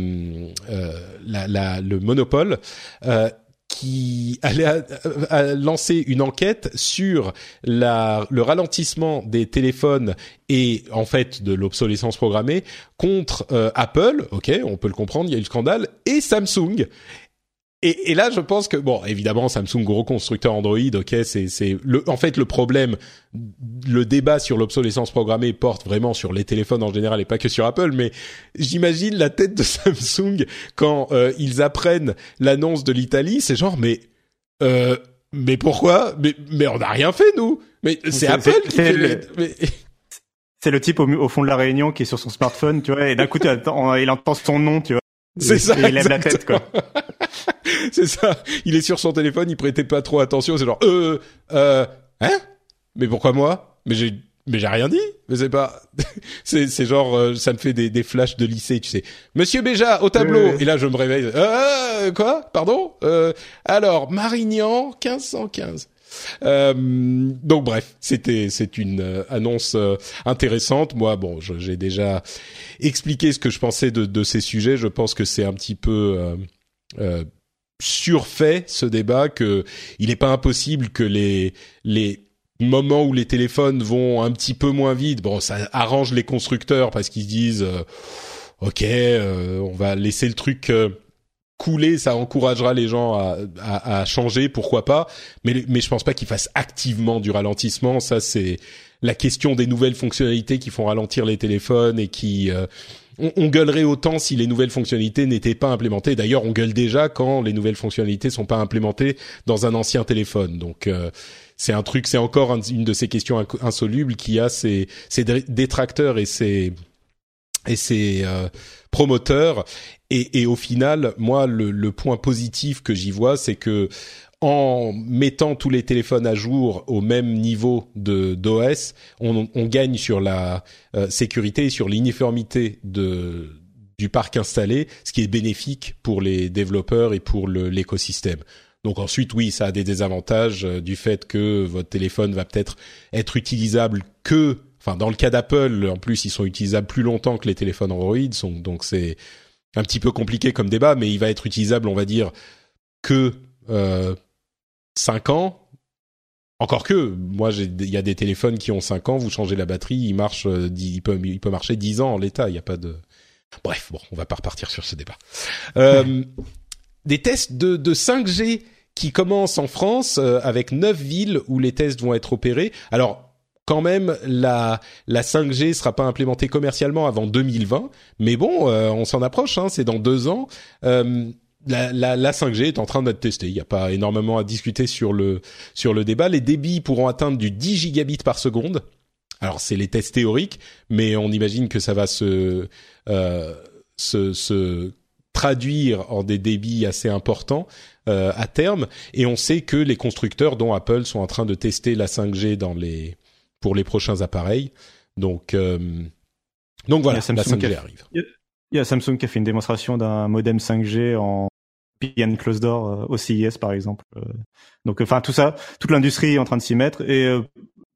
le monopole. qui allait lancer une enquête sur le ralentissement des téléphones et en fait de l'obsolescence programmée contre Apple, ok, on peut le comprendre, il y a eu le scandale, et Samsung. Et, et, là, je pense que bon, évidemment, Samsung gros constructeur Android, ok, c'est c'est le en fait le problème, le débat sur l'obsolescence programmée porte vraiment sur les téléphones en général et pas que sur Apple. Mais j'imagine la tête de [laughs] Samsung quand euh, ils apprennent l'annonce de l'Italie, c'est genre mais euh, mais pourquoi? Mais mais on n'a rien fait nous. Mais c'est Apple qui fait. [laughs] C'est le type au, au, fond de la réunion qui est sur son smartphone, tu vois, et d'un coup, il entend son nom, tu vois. C'est ça. il lève la tête, quoi. [laughs] c'est ça. Il est sur son téléphone, il prêtait pas trop attention. C'est genre, euh, euh, hein? Mais pourquoi moi? Mais j'ai, mais j'ai rien dit. Mais c'est pas. [laughs] c'est, c'est genre, euh, ça me fait des, des flashs de lycée, tu sais. Monsieur Béja au tableau. Et là, je me réveille. Euh, quoi? Pardon? Euh, Alors, Marignan, 1515. Euh, donc bref, c'était c'est une euh, annonce euh, intéressante. Moi, bon, j'ai déjà expliqué ce que je pensais de, de ces sujets. Je pense que c'est un petit peu euh, surfait ce débat que il n'est pas impossible que les les moments où les téléphones vont un petit peu moins vite, bon, ça arrange les constructeurs parce qu'ils se disent, euh, ok, euh, on va laisser le truc euh, couler, ça encouragera les gens à, à, à, changer, pourquoi pas. Mais mais je pense pas qu'ils fassent activement du ralentissement. Ça, c'est la question des nouvelles fonctionnalités qui font ralentir les téléphones et qui on, gueulerait autant si les nouvelles fonctionnalités n'étaient pas implémentées. D'ailleurs, on gueule déjà quand les nouvelles fonctionnalités sont pas implémentées dans un ancien téléphone. Donc euh, c'est un truc, c'est encore une de ces questions insolubles qui a ses, détracteurs et ses et ses euh, promoteurs. Et, et, au final, moi, le, le point positif que j'y vois, c'est que en mettant tous les téléphones à jour au même niveau de d'OS, on, on, gagne sur la euh, sécurité et sur l'uniformité de du parc installé, ce qui est bénéfique pour les développeurs et pour l'écosystème. Donc ensuite, oui, ça a des désavantages euh, du fait que votre téléphone va peut-être être utilisable que, enfin, dans le cas d'Apple, en plus, ils sont utilisables plus longtemps que les téléphones Android, donc c'est un petit peu compliqué comme débat, mais il va être utilisable, on va dire, que euh, 5 ans. Encore que, moi, il y a des téléphones qui ont 5 ans, vous changez la batterie, il marche, euh, il peut, il peut marcher 10 ans en l'état, il n'y a pas de... Bref, bon, on va pas repartir sur ce débat. Euh, des tests de, de 5G qui commencent en France euh, avec neuf villes où les tests vont être opérés. Alors quand même la la 5G sera pas implémentée commercialement avant 2020, mais bon, euh, on s'en approche, hein, c'est dans deux ans. Euh, la, la, la, 5G est en train d'être testée. Il n'y a pas énormément à discuter sur le sur le débat. Les débits pourront atteindre du 10 gigabits par seconde. Alors c'est les tests théoriques, mais on imagine que ça va se euh, se, traduire en des débits assez importants à terme. Et on sait que les constructeurs, dont Apple, sont en train de tester la 5G dans les pour les prochains appareils. Donc euh, donc voilà, la 5G arrive. Il y a Samsung qui a fait une démonstration d'un modem 5G en PN close door euh, au CIS par exemple. Donc enfin tout ça, toute l'industrie est en train de s'y mettre et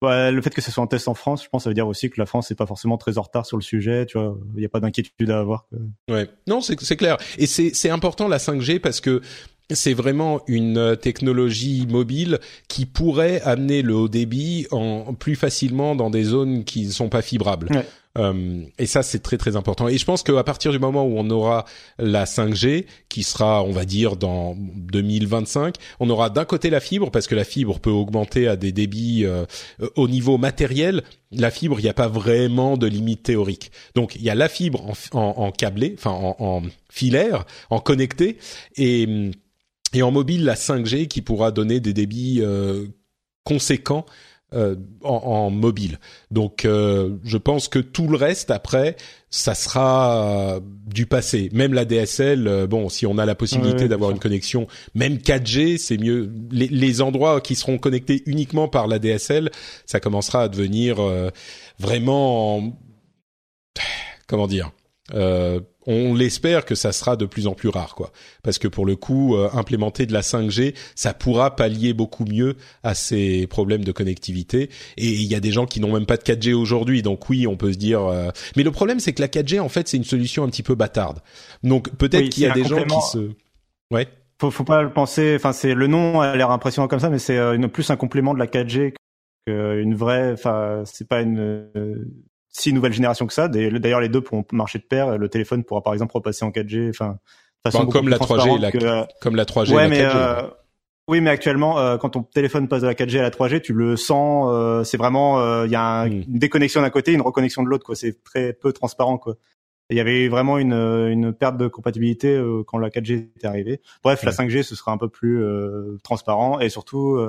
bah, le fait que ce soit en test en France, je pense, ça veut dire aussi que la France n'est pas forcément très en retard sur le sujet. Tu vois, il n'y a pas d'inquiétude à avoir. Ouais, non, c'est clair. Et c'est important la 5G parce que c'est vraiment une euh, technologie mobile qui pourrait amener le haut débit en plus facilement dans des zones qui ne sont pas fibrables. Ouais. Euh, et ça, c'est très très important. Et je pense qu'à partir du moment où on aura la 5G, qui sera, on va dire, dans 2025, on aura d'un côté la fibre, parce que la fibre peut augmenter à des débits euh, au niveau matériel. La fibre, il n'y a pas vraiment de limite théorique. Donc, il y a la fibre en, en, en câblé, enfin en, en, filaire, en connecté, et, et en mobile, la 5G qui pourra donner des débits euh, conséquents euh, en, en, mobile. Donc, euh, je pense que tout le reste après, ça sera euh, du passé. Même la DSL, euh, bon, si on a la possibilité ouais, d'avoir une connexion, même 4G, c'est mieux. Les, les, endroits qui seront connectés uniquement par la DSL, ça commencera à devenir vraiment, comment dire. Euh, on l'espère que ça sera de plus en plus rare, quoi. Parce que pour le coup, euh, implémenter de la 5G, ça pourra pallier beaucoup mieux à ces problèmes de connectivité. Et il y a des gens qui n'ont même pas de 4G aujourd'hui, donc oui, on peut se dire. Euh... Mais le problème, c'est que la 4G, en fait, c'est une solution un petit peu bâtarde. Donc peut-être oui, qu'il y a des gens qui se, ouais. Faut, faut pas le penser. Enfin, c'est le nom a l'air impressionnant comme ça, mais c'est euh, plus un complément de la 4G qu'une vraie. Enfin, c'est pas une si nouvelle génération que ça. D'ailleurs, les deux pourront marcher de pair. Le téléphone pourra par exemple repasser en 4G. Enfin, façon bon, comme la 3G, la, que, comme la 3G. Ouais, la 4G, mais euh, oui, mais actuellement, euh, quand ton téléphone passe de la 4G à la 3G, tu le sens. Euh, c'est vraiment, il y a un, mm. une déconnexion d'un côté, une reconnexion de l'autre. Quoi, c'est très peu transparent. Quoi. Il y avait vraiment une, une perte de compatibilité quand la 4G était arrivée. Bref, ouais. la 5G, ce sera un peu plus transparent et surtout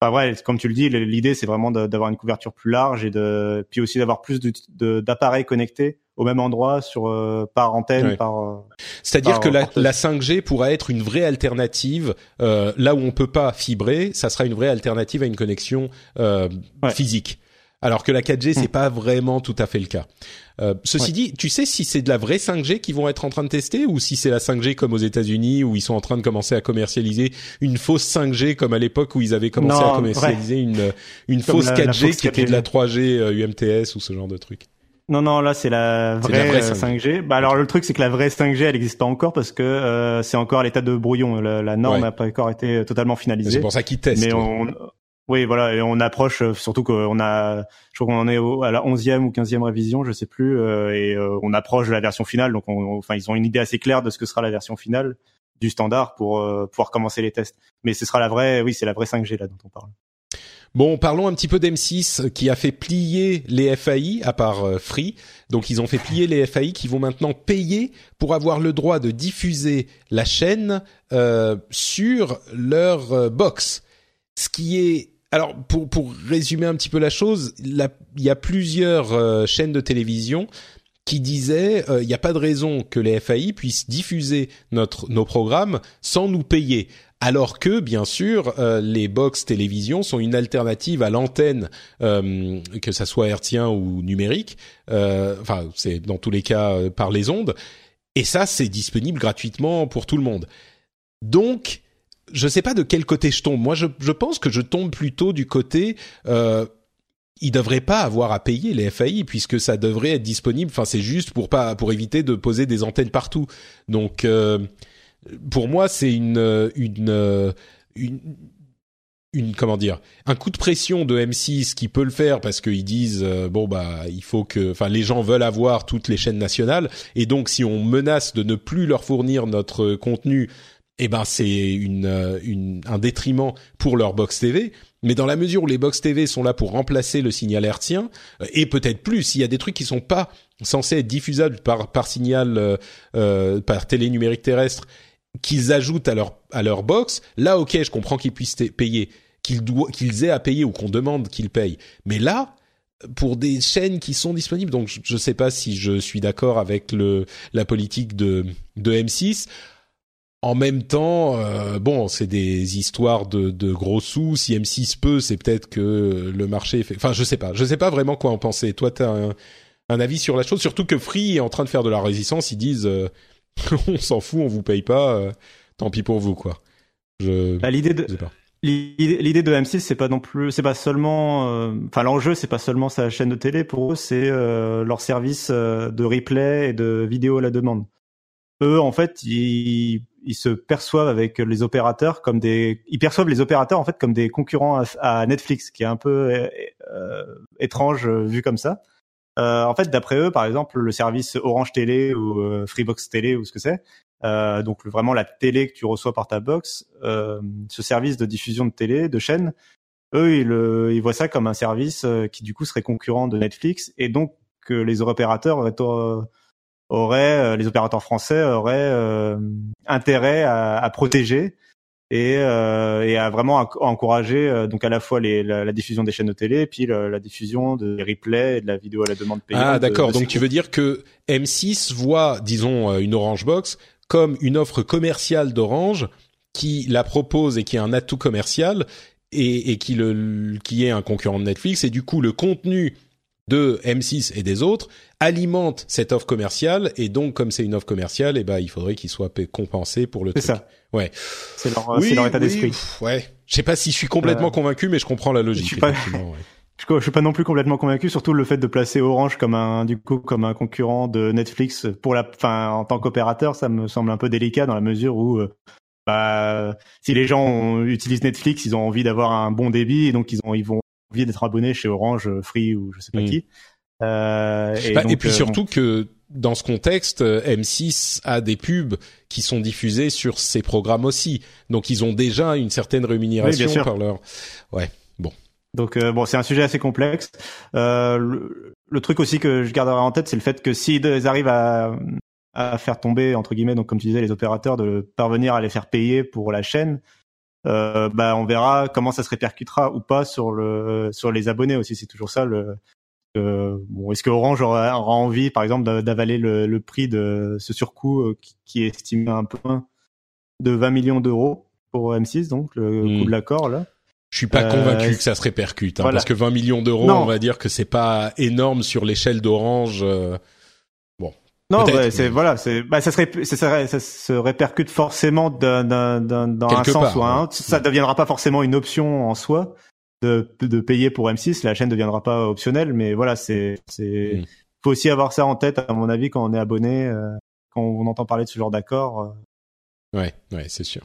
Enfin, ouais, comme tu le dis, l'idée c'est vraiment d'avoir une couverture plus large et de puis aussi d'avoir plus d'appareils connectés au même endroit sur euh, par antenne par euh, c'est-à-dire que la, la, 5G pourra être une vraie alternative euh, là où on peut pas fibrer ça sera une vraie alternative à une connexion euh, ouais. physique alors que la 4G c'est mmh. pas vraiment tout à fait le cas euh, ceci ouais. dit, tu sais si c'est de la vraie 5G qu'ils vont être en train de tester ou si c'est la 5G comme aux États-Unis où ils sont en train de commencer à commercialiser une fausse 5G comme à l'époque où ils avaient commencé non, à commercialiser vrai. une une fausse la, 4G la fausse qui 4G. était de la 3G euh, UMTS ou ce genre de truc. Non, non, là c'est la vraie, la vraie 5G. 5G. Bah alors le truc c'est que la vraie 5G elle n'existe pas encore parce que euh, c'est encore à l'état de brouillon. La, la norme n'a ouais. pas encore été totalement finalisée. C'est pour ça qu'ils testent. Mais on, oui, voilà, et on approche, euh, surtout qu'on a, je crois qu'on en est au, à la 11e ou 15e révision, je sais plus, euh, et euh, on approche de la version finale, donc on, enfin ils ont une idée assez claire de ce que sera la version finale du standard pour euh, pouvoir commencer les tests. Mais ce sera la vraie, oui, c'est la vraie 5G là dont on parle. Bon, parlons un petit peu d'M6 qui a fait plier les FAI à part euh, Free. Donc ils ont fait plier les FAI qui vont maintenant payer pour avoir le droit de diffuser la chaîne euh, sur leur box. Ce qui est alors pour pour résumer un petit peu la chose, il y a plusieurs euh, chaînes de télévision qui disaient euh, il n'y a pas de raison que les FAI puissent diffuser notre nos programmes sans nous payer. alors que bien sûr euh, les box télévision sont une alternative à l'antenne, que ça soit hertzien ou numérique. Euh, enfin, c'est dans tous les cas par les ondes. Et ça, c'est disponible gratuitement pour tout le monde. Donc, je sais pas de quel côté je tombe. Moi, je, pense que je tombe plutôt du côté euh, ils devraient pas avoir à payer les FAI puisque ça devrait être disponible. Enfin, c'est juste pour pas pour éviter de poser des antennes partout. Donc, euh, pour moi, c'est une une une une comment dire un coup de pression de M6 qui peut le faire parce qu'ils disent euh, bon bah il faut que enfin les gens veulent avoir toutes les chaînes nationales et donc si on menace de ne plus leur fournir notre contenu eh ben c'est une, une un détriment pour leur box TV mais dans la mesure où les box TV sont là pour remplacer le signal hertzien euh, et peut-être plus, s'il y a des trucs qui sont pas censés être diffusables par par signal euh, euh par télé numérique terrestre, qu'ils ajoutent à leur à leur box, là ok, je comprends qu'ils puissent payer, qu'ils qu'ils aient à payer ou qu'on demande qu'ils payent. Mais là, pour des chaînes qui sont disponibles, donc je ne sais pas si je suis d'accord avec le la politique de de M6 en même temps, euh, bon, c'est des histoires de, de, gros sous. Si M6 peut, c'est peut-être que le marché fait. Enfin, je sais pas. Je sais pas vraiment quoi en penser. Toi, t'as un, un avis sur la chose, surtout que Free est en train de faire de la résistance. Ils disent, euh, [laughs] on s'en fout, on vous paye pas. Euh, tant pis pour vous, quoi. Je. Bah, l'idée de. L'idée de M6, c'est pas non plus, c'est pas seulement, enfin l'enjeu, c'est pas seulement sa chaîne de télé. Pour eux, c'est leur service de replay et de vidéo à la demande. Eux, en fait, ils ils se perçoivent avec les opérateurs comme des, ils perçoivent les opérateurs en fait comme des concurrents à, Netflix, qui est un peu euh, euh, étrange euh, vu comme ça. Euh, en fait, d'après eux, par exemple, le service Orange Télé ou euh, Freebox Télé ou ce que c'est, euh, donc vraiment la télé que tu reçois par ta box, ce service de diffusion de télé, de chaîne, eux, ils, ils voient ça comme un service qui du coup serait concurrent de Netflix et donc que les opérateurs auraient euh, les opérateurs français auraient euh, intérêt à, à, protéger et, euh, et à vraiment encourager donc à la fois les, la, diffusion des chaînes de télé et puis la, diffusion de replays et de la vidéo à la demande payante. Ah d'accord, donc tu veux dire que M6 voit, disons, une Orange Box comme une offre commerciale d'Orange qui la propose et qui est un atout commercial et, et qui, le, qui est un concurrent de Netflix et du coup le contenu de M6 et des autres alimente cette offre commerciale et donc comme c'est une offre commerciale et eh ben il faudrait qu'il soit compensé pour le truc. C'est ça. Ouais. C'est leur, leur, état d'esprit. Ouais. Je sais pas si je suis complètement euh, convaincu mais je comprends la logique. Je suis pas, [laughs] je suis pas non plus complètement convaincu surtout le fait de placer Orange comme un du coup comme un concurrent de Netflix pour la enfin en tant qu'opérateur ça me semble un peu délicat dans la mesure où euh, bah, si les gens utilisent Netflix, ils ont envie d'avoir un bon débit et donc ils ont ils vont envie d'être abonné chez Orange, Free ou je sais pas mm. qui. Euh, et, bah, et, puis euh, surtout que dans ce contexte, euh, M6 a des pubs qui sont diffusées sur ses programmes aussi. Donc ils ont déjà une certaine rémunération par leur. Ouais, bon. Donc euh, bon, c'est un sujet assez complexe. Euh, le, le, truc aussi que je garderai en tête, c'est le fait que s'ils arrivent à, à faire tomber entre guillemets, donc comme tu disais, les opérateurs de parvenir à les faire payer pour la chaîne, euh, bah on verra comment ça se répercutera ou pas sur le sur les abonnés aussi. C'est toujours ça le. bon, est-ce que Orange aura, envie, par exemple, d'avaler le, le, prix de ce surcoût euh, qui, est estimé un peu de 20 millions d'euros pour M6, donc le coût hmm. de l'accord là? Je suis pas convaincu euh, que ça se répercute, hein, parce que 20 millions d'euros, on va dire que c'est pas énorme sur l'échelle d'Orange. Euh, non, c'est voilà, c'est bah ça serait ça, ça se répercute forcément d'un d'un dans un sens ou un autre. Ça deviendra pas forcément une option en soi de de payer pour M6. La chaîne deviendra pas optionnelle, mais voilà, c'est c'est mm. faut aussi avoir ça en tête à mon avis quand on est abonné, euh, quand on entend parler de ce genre d'accord. Euh. Ouais, ouais, c'est sûr.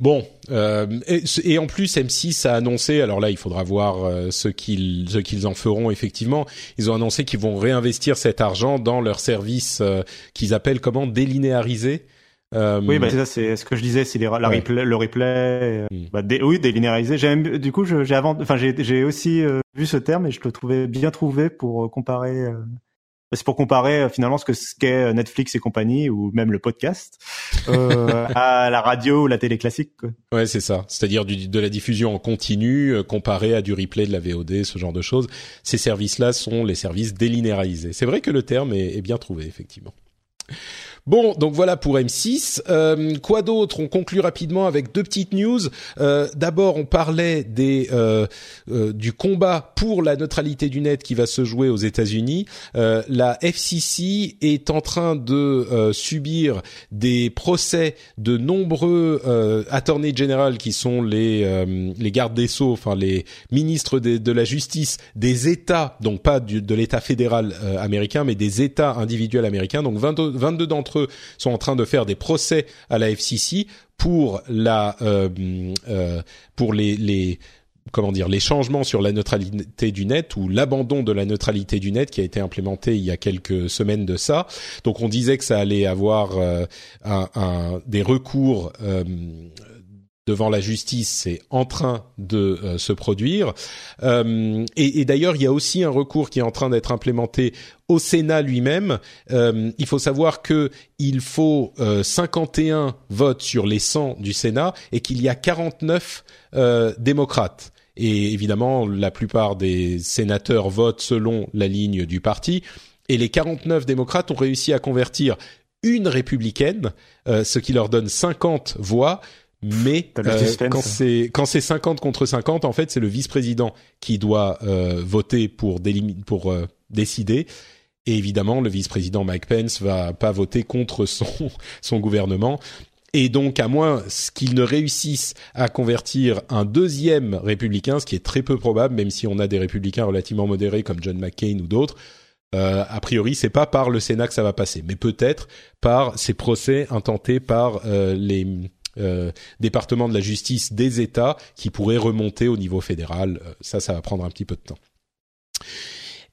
Bon, euh, et, en plus M6 a annoncé, alors là il faudra voir euh, ce qu'ils ce qu'ils en feront effectivement. Ils ont annoncé qu'ils vont réinvestir cet argent dans leur service euh, qu'ils appellent comment? Délinéarisé. Euh, oui, bah c'est ça, c'est ce que je disais, c'est la replay, le replay. Hmm. Bah, oui, délinéarisé. J'ai du coup, j'ai avant, enfin j'ai j'ai aussi vu ce terme et je le trouvais bien trouvé pour comparer c'est pour comparer euh, finalement ce que ce qu'est euh, Netflix et compagnie ou même le podcast euh, [laughs] à la radio ou la télé classique. Quoi. Ouais, c'est ça. C'est-à-dire de la diffusion en continu euh, comparé à du replay de la VOD, ce genre de choses. Ces services-là sont les services délinéarisés. C'est vrai que le terme est, est bien trouvé, effectivement. Bon, donc voilà pour M6. Euh, quoi d'autre? On conclut rapidement avec deux petites news. Euh, D'abord, on parlait des euh, euh du combat pour la neutralité du net qui va se jouer aux États-Unis. Euh, la FCC est en train de euh, subir des procès de nombreux attorneys general qui sont les les gardes des sceaux, enfin les ministres de, la justice des États, donc pas de l'État fédéral américain, mais des États individuels américains. Donc 22, 22 d'entre eux sont en train de faire des procès à la FCC pour la euh, euh, pour les, les comment dire les changements sur la neutralité du net ou l'abandon de la neutralité du net qui a été implémenté il y a quelques semaines de ça. Donc on disait que ça allait avoir euh, des recours devant la justice, c'est en train de euh, se produire. Euh, et, d'ailleurs, il y a aussi un recours qui est en train d'être implémenté au Sénat lui-même. Euh, il faut savoir que il faut 51 votes sur les 100 du Sénat et qu'il y a 49 démocrates. Et évidemment, la plupart des sénateurs votent selon la ligne du parti. Et les 49 démocrates ont réussi à convertir une républicaine, ce qui leur donne 50 voix, mais euh, quand c'est quand c'est 50 contre 50, en fait, c'est le vice-président qui doit euh, voter pour pour euh, décider. Et évidemment, le vice-président Mike Pence va pas voter contre son [laughs] son gouvernement. Et donc, à moins qu'il ne réussisse à convertir un deuxième républicain, ce qui est très peu probable, même si on a des républicains relativement modérés comme John McCain ou d'autres, euh, a priori, c'est pas par le Sénat que ça va passer, mais peut-être par ces procès intentés par euh, les euh, département de la justice des États qui pourrait remonter au niveau fédéral. Euh, ça, ça va prendre un petit peu de temps.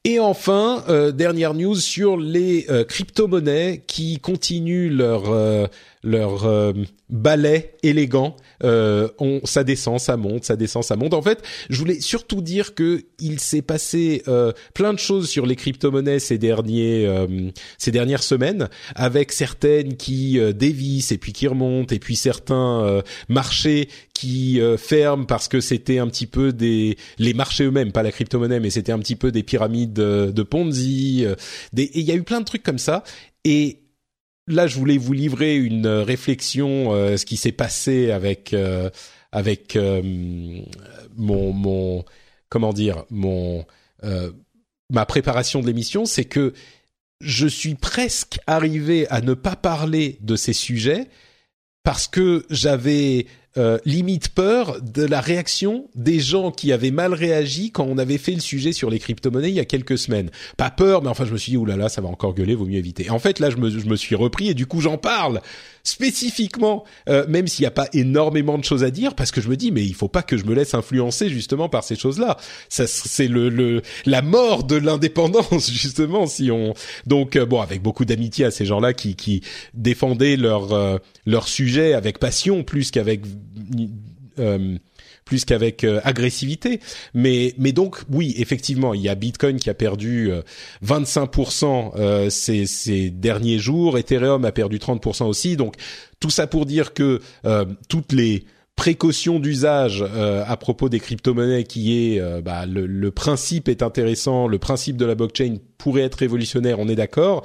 Et enfin, euh, dernière news sur les crypto-monnaies qui continuent leur leur balai élégant. Euh, on, ça descend, ça monte, ça descend, ça monte. En fait, je voulais surtout dire que il s'est passé euh, plein de choses sur les crypto-monnaies ces derniers, euh, ces dernières semaines, avec certaines qui euh, dévissent et puis qui remontent, et puis certains euh, marchés qui ferment parce que c'était un petit peu des les marchés eux-mêmes, pas la crypto-monnaie, mais c'était un petit peu des pyramides de, de Ponzi. Des, et il y a eu plein de trucs comme ça. Et là, je voulais vous livrer une euh, réflexion, euh, ce qui s'est passé avec euh, avec mon mon comment dire mon ma préparation de l'émission, c'est que je suis presque arrivé à ne pas parler de ces sujets parce que j'avais euh, limite peur de la réaction des gens qui avaient mal réagi quand on avait fait le sujet sur les crypto-monnaies il y a quelques semaines. Pas peur, mais enfin je me suis dit oulala, ça va encore gueuler, vaut mieux éviter. en fait là je me, je me suis repris et du coup j'en parle spécifiquement, euh, même s'il n'y a pas énormément de choses à dire, parce que je me dis mais il faut pas que je me laisse influencer justement par ces choses-là. Ça c'est le, le la mort de l'indépendance [laughs] justement si on donc euh, bon avec beaucoup d'amitié à ces gens-là qui qui défendaient leur euh, leur sujet avec passion plus qu'avec euh, plus qu'avec euh, agressivité. Mais, mais donc, oui, effectivement, il y a Bitcoin qui a perdu 25% euh, ces, ces derniers jours. Ethereum a perdu 30% aussi. Donc, tout ça pour dire que toutes les précautions d'usage à propos des crypto-monnaies qui est bah, le, le, principe est intéressant, le principe de la blockchain pourrait être révolutionnaire, on est d'accord.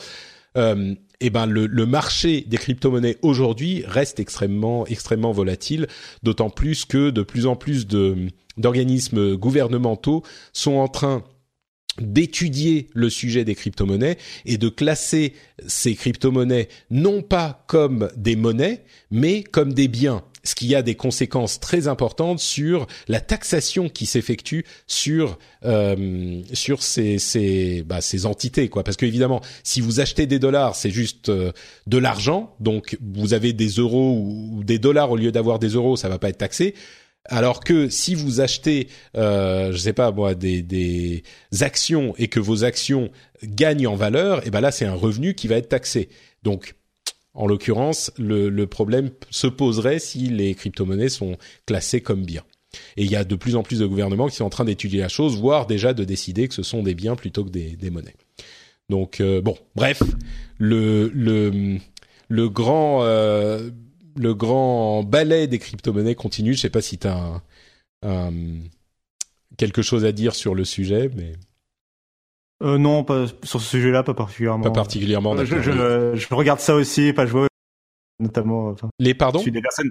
Euh, eh ben le, marché des crypto-monnaies aujourd'hui reste extrêmement extrêmement volatile, d'autant plus que de plus en plus d'organismes gouvernementaux sont en train d'étudier le sujet des crypto-monnaies et de classer ces crypto-monnaies non pas comme des monnaies, mais comme des biens ce qui a des conséquences très importantes sur la taxation qui s'effectue sur euh, sur ces ces bah, ces entités quoi. Parce que évidemment si vous achetez des dollars c'est juste euh, de l'argent. Donc vous avez des euros ou, des dollars au lieu d'avoir des euros ça va pas être taxé. Alors que si vous achetez, euh, je sais pas moi, des, des actions et que vos actions gagnent en valeur, et eh ben là c'est un revenu qui va être taxé. Donc en l'occurrence, le, problème se poserait si les crypto-monnaies sont classées comme biens. Et il y a de plus en plus de gouvernements qui sont en train d'étudier la chose, voire déjà de décider que ce sont des biens plutôt que des, monnaies. Donc euh, bon, bref, le le le grand euh, le ballet des crypto-monnaies continue. Je sais pas si tu as quelque chose à dire sur le sujet, mais euh, Non, pas sur ce sujet-là, pas particulièrement. Pas particulièrement. je, je, je, regarde ça aussi, pas jouer notamment. Enfin, les pardons. Je suis des personnes.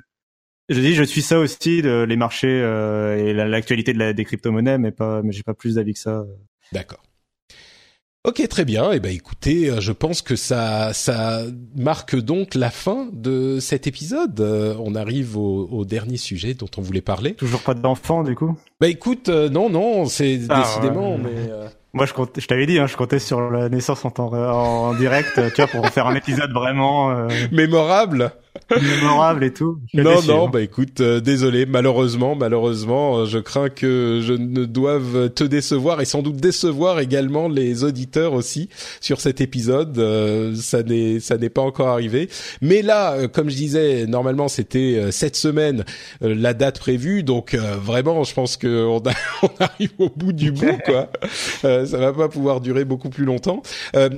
Je dis, je suis ça aussi, de, les marchés euh, et l'actualité de la, des crypto-monnaies, mais pas, mais j'ai pas plus d'avis que ça. D'accord. Ok, très bien. Eh ben, écoutez, euh, je pense que ça, ça marque donc la fin de cet épisode. Euh, on arrive au, au, dernier sujet dont on voulait parler. Toujours pas d'enfants, du coup? Bah écoute, euh, non, non, c'est ah, décidément, mais. Moi, je, compte, je t'avais dit, hein, je comptais sur la naissance en, temps, en direct, tu vois, pour faire un épisode vraiment mémorable mémorable et tout. Non, non, hein. bah écoute, euh, désolé, malheureusement, malheureusement, euh, je crains que je ne doive te décevoir et sans doute décevoir également les auditeurs aussi sur cet épisode. Euh, ça n'est, ça n'est pas encore arrivé. Mais là, comme je disais, normalement c'était cette semaine la date prévue, donc vraiment, je pense que [laughs] on, on, arrive au bout du bout, quoi. [laughs] ça va pas pouvoir durer beaucoup plus longtemps.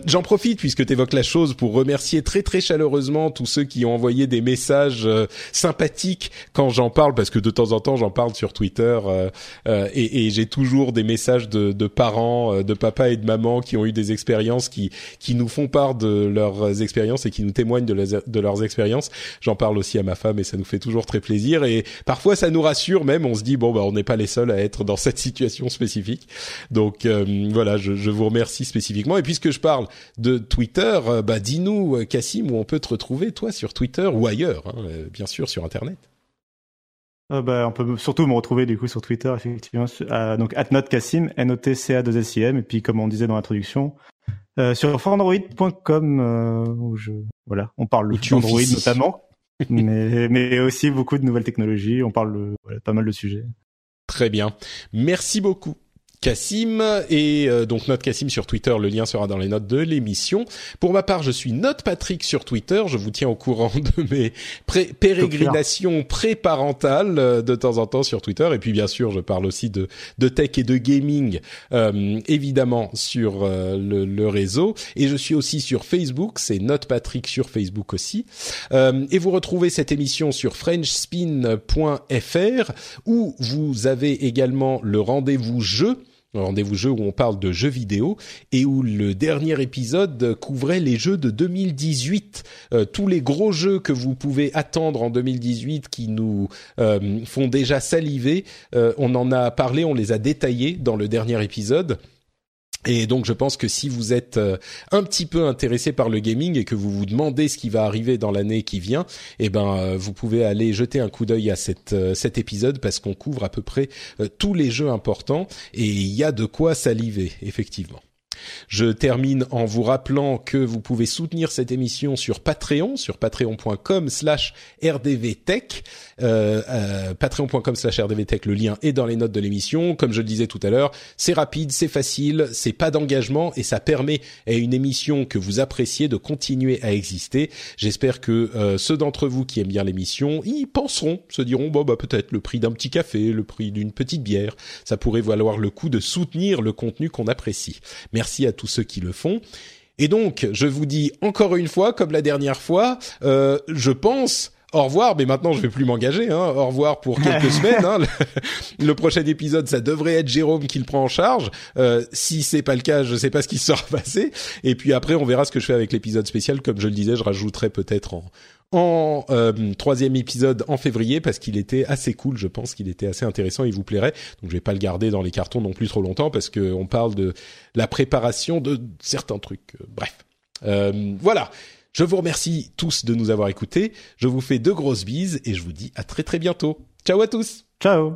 J'en profite puisque tu évoques la chose pour remercier très très chaleureusement tous ceux qui ont envoyé des messages euh, sympathiques quand j'en parle parce que de temps en temps j'en parle sur Twitter euh, euh, et, et j'ai toujours des messages de, de parents, de papa et de maman qui ont eu des expériences qui qui nous font part de leurs expériences et qui nous témoignent de, de leurs expériences. J'en parle aussi à ma femme et ça nous fait toujours très plaisir et parfois ça nous rassure même. On se dit bon bah on n'est pas les seuls à être dans cette situation spécifique. Donc voilà, je, je, vous remercie spécifiquement. Et puisque je parle de Twitter, bah dis-nous Cassim où on peut te retrouver toi sur Twitter ou ailleurs, hein, euh, bien sûr, sur Internet. Euh, bah, on peut surtout me retrouver du coup sur Twitter, effectivement, donc @notcassim, n o t c a 2 s i m et puis comme on disait dans l'introduction, euh, sur fandroid.com où je voilà, on parle d'Android notamment, [laughs] mais mais aussi beaucoup de nouvelles technologies, on parle de, pas mal de sujets. Très bien, merci beaucoup. Cassim et euh, donc Note Cassim sur Twitter. Le lien sera dans les notes de l'émission. Pour ma part, je suis Note Patrick sur Twitter. Je vous tiens au courant [laughs] de mes pérégrinations pré-parentales euh, de temps en temps sur Twitter. Et puis bien sûr, je parle aussi de, de tech et de gaming, euh, évidemment sur le, le, réseau. Et je suis aussi sur Facebook. C'est Note Patrick sur Facebook aussi. et vous retrouvez cette émission sur FrenchSpin.fr où vous avez également le rendez-vous jeu rendez-vous jeu où on parle de jeux vidéo et où le dernier épisode couvrait les jeux de 2018, euh, tous les gros jeux que vous pouvez attendre en 2018 qui nous euh, font déjà saliver. Euh, on en a parlé, on les a détaillés dans le dernier épisode. Et donc je pense que si vous êtes euh, un petit peu intéressé par le gaming et que vous vous demandez ce qui va arriver dans l'année qui vient, eh ben euh, vous pouvez aller jeter un coup d'œil à euh, cet épisode parce qu'on couvre à peu près tous les jeux importants et il y a de quoi saliver effectivement. Je termine en vous rappelant que vous pouvez soutenir cette émission sur Patreon, sur patreon.com slash rdvtech, euh, euh, patreon.com slash rdvtech, le lien est dans les notes de l'émission. Comme je le disais tout à l'heure, c'est rapide, c'est facile, c'est pas d'engagement et ça permet à une émission que vous appréciez de continuer à exister. J'espère que euh, ceux d'entre vous qui aiment bien l'émission y penseront, se diront bon bah peut-être le prix d'un petit café, le prix d'une petite bière, ça pourrait valoir le coup de soutenir le contenu qu'on apprécie. Merci à tous ceux qui le font. Et donc, je vous dis encore une fois, comme la dernière fois, euh, je pense au revoir, mais maintenant je vais plus m'engager. Hein. Au revoir pour quelques [laughs] semaines. Hein. Le, prochain épisode, ça devrait être Jérôme qui le prend en charge. Euh, si c'est pas le cas, je sais pas ce qui sera [laughs] passé. Et puis après, on verra ce que je fais avec l'épisode spécial. Comme je le disais, je rajouterai peut-être en, en euh, troisième épisode en février parce qu'il était assez cool. Je pense qu'il était assez intéressant. Il vous plairait. Donc je vais pas le garder dans les cartons non plus trop longtemps parce que on parle de la préparation de certains trucs. Bref, euh, voilà. Je vous remercie tous de nous avoir écoutés. Je vous fais de grosses bises et je vous dis à très très bientôt. Ciao à tous. Ciao.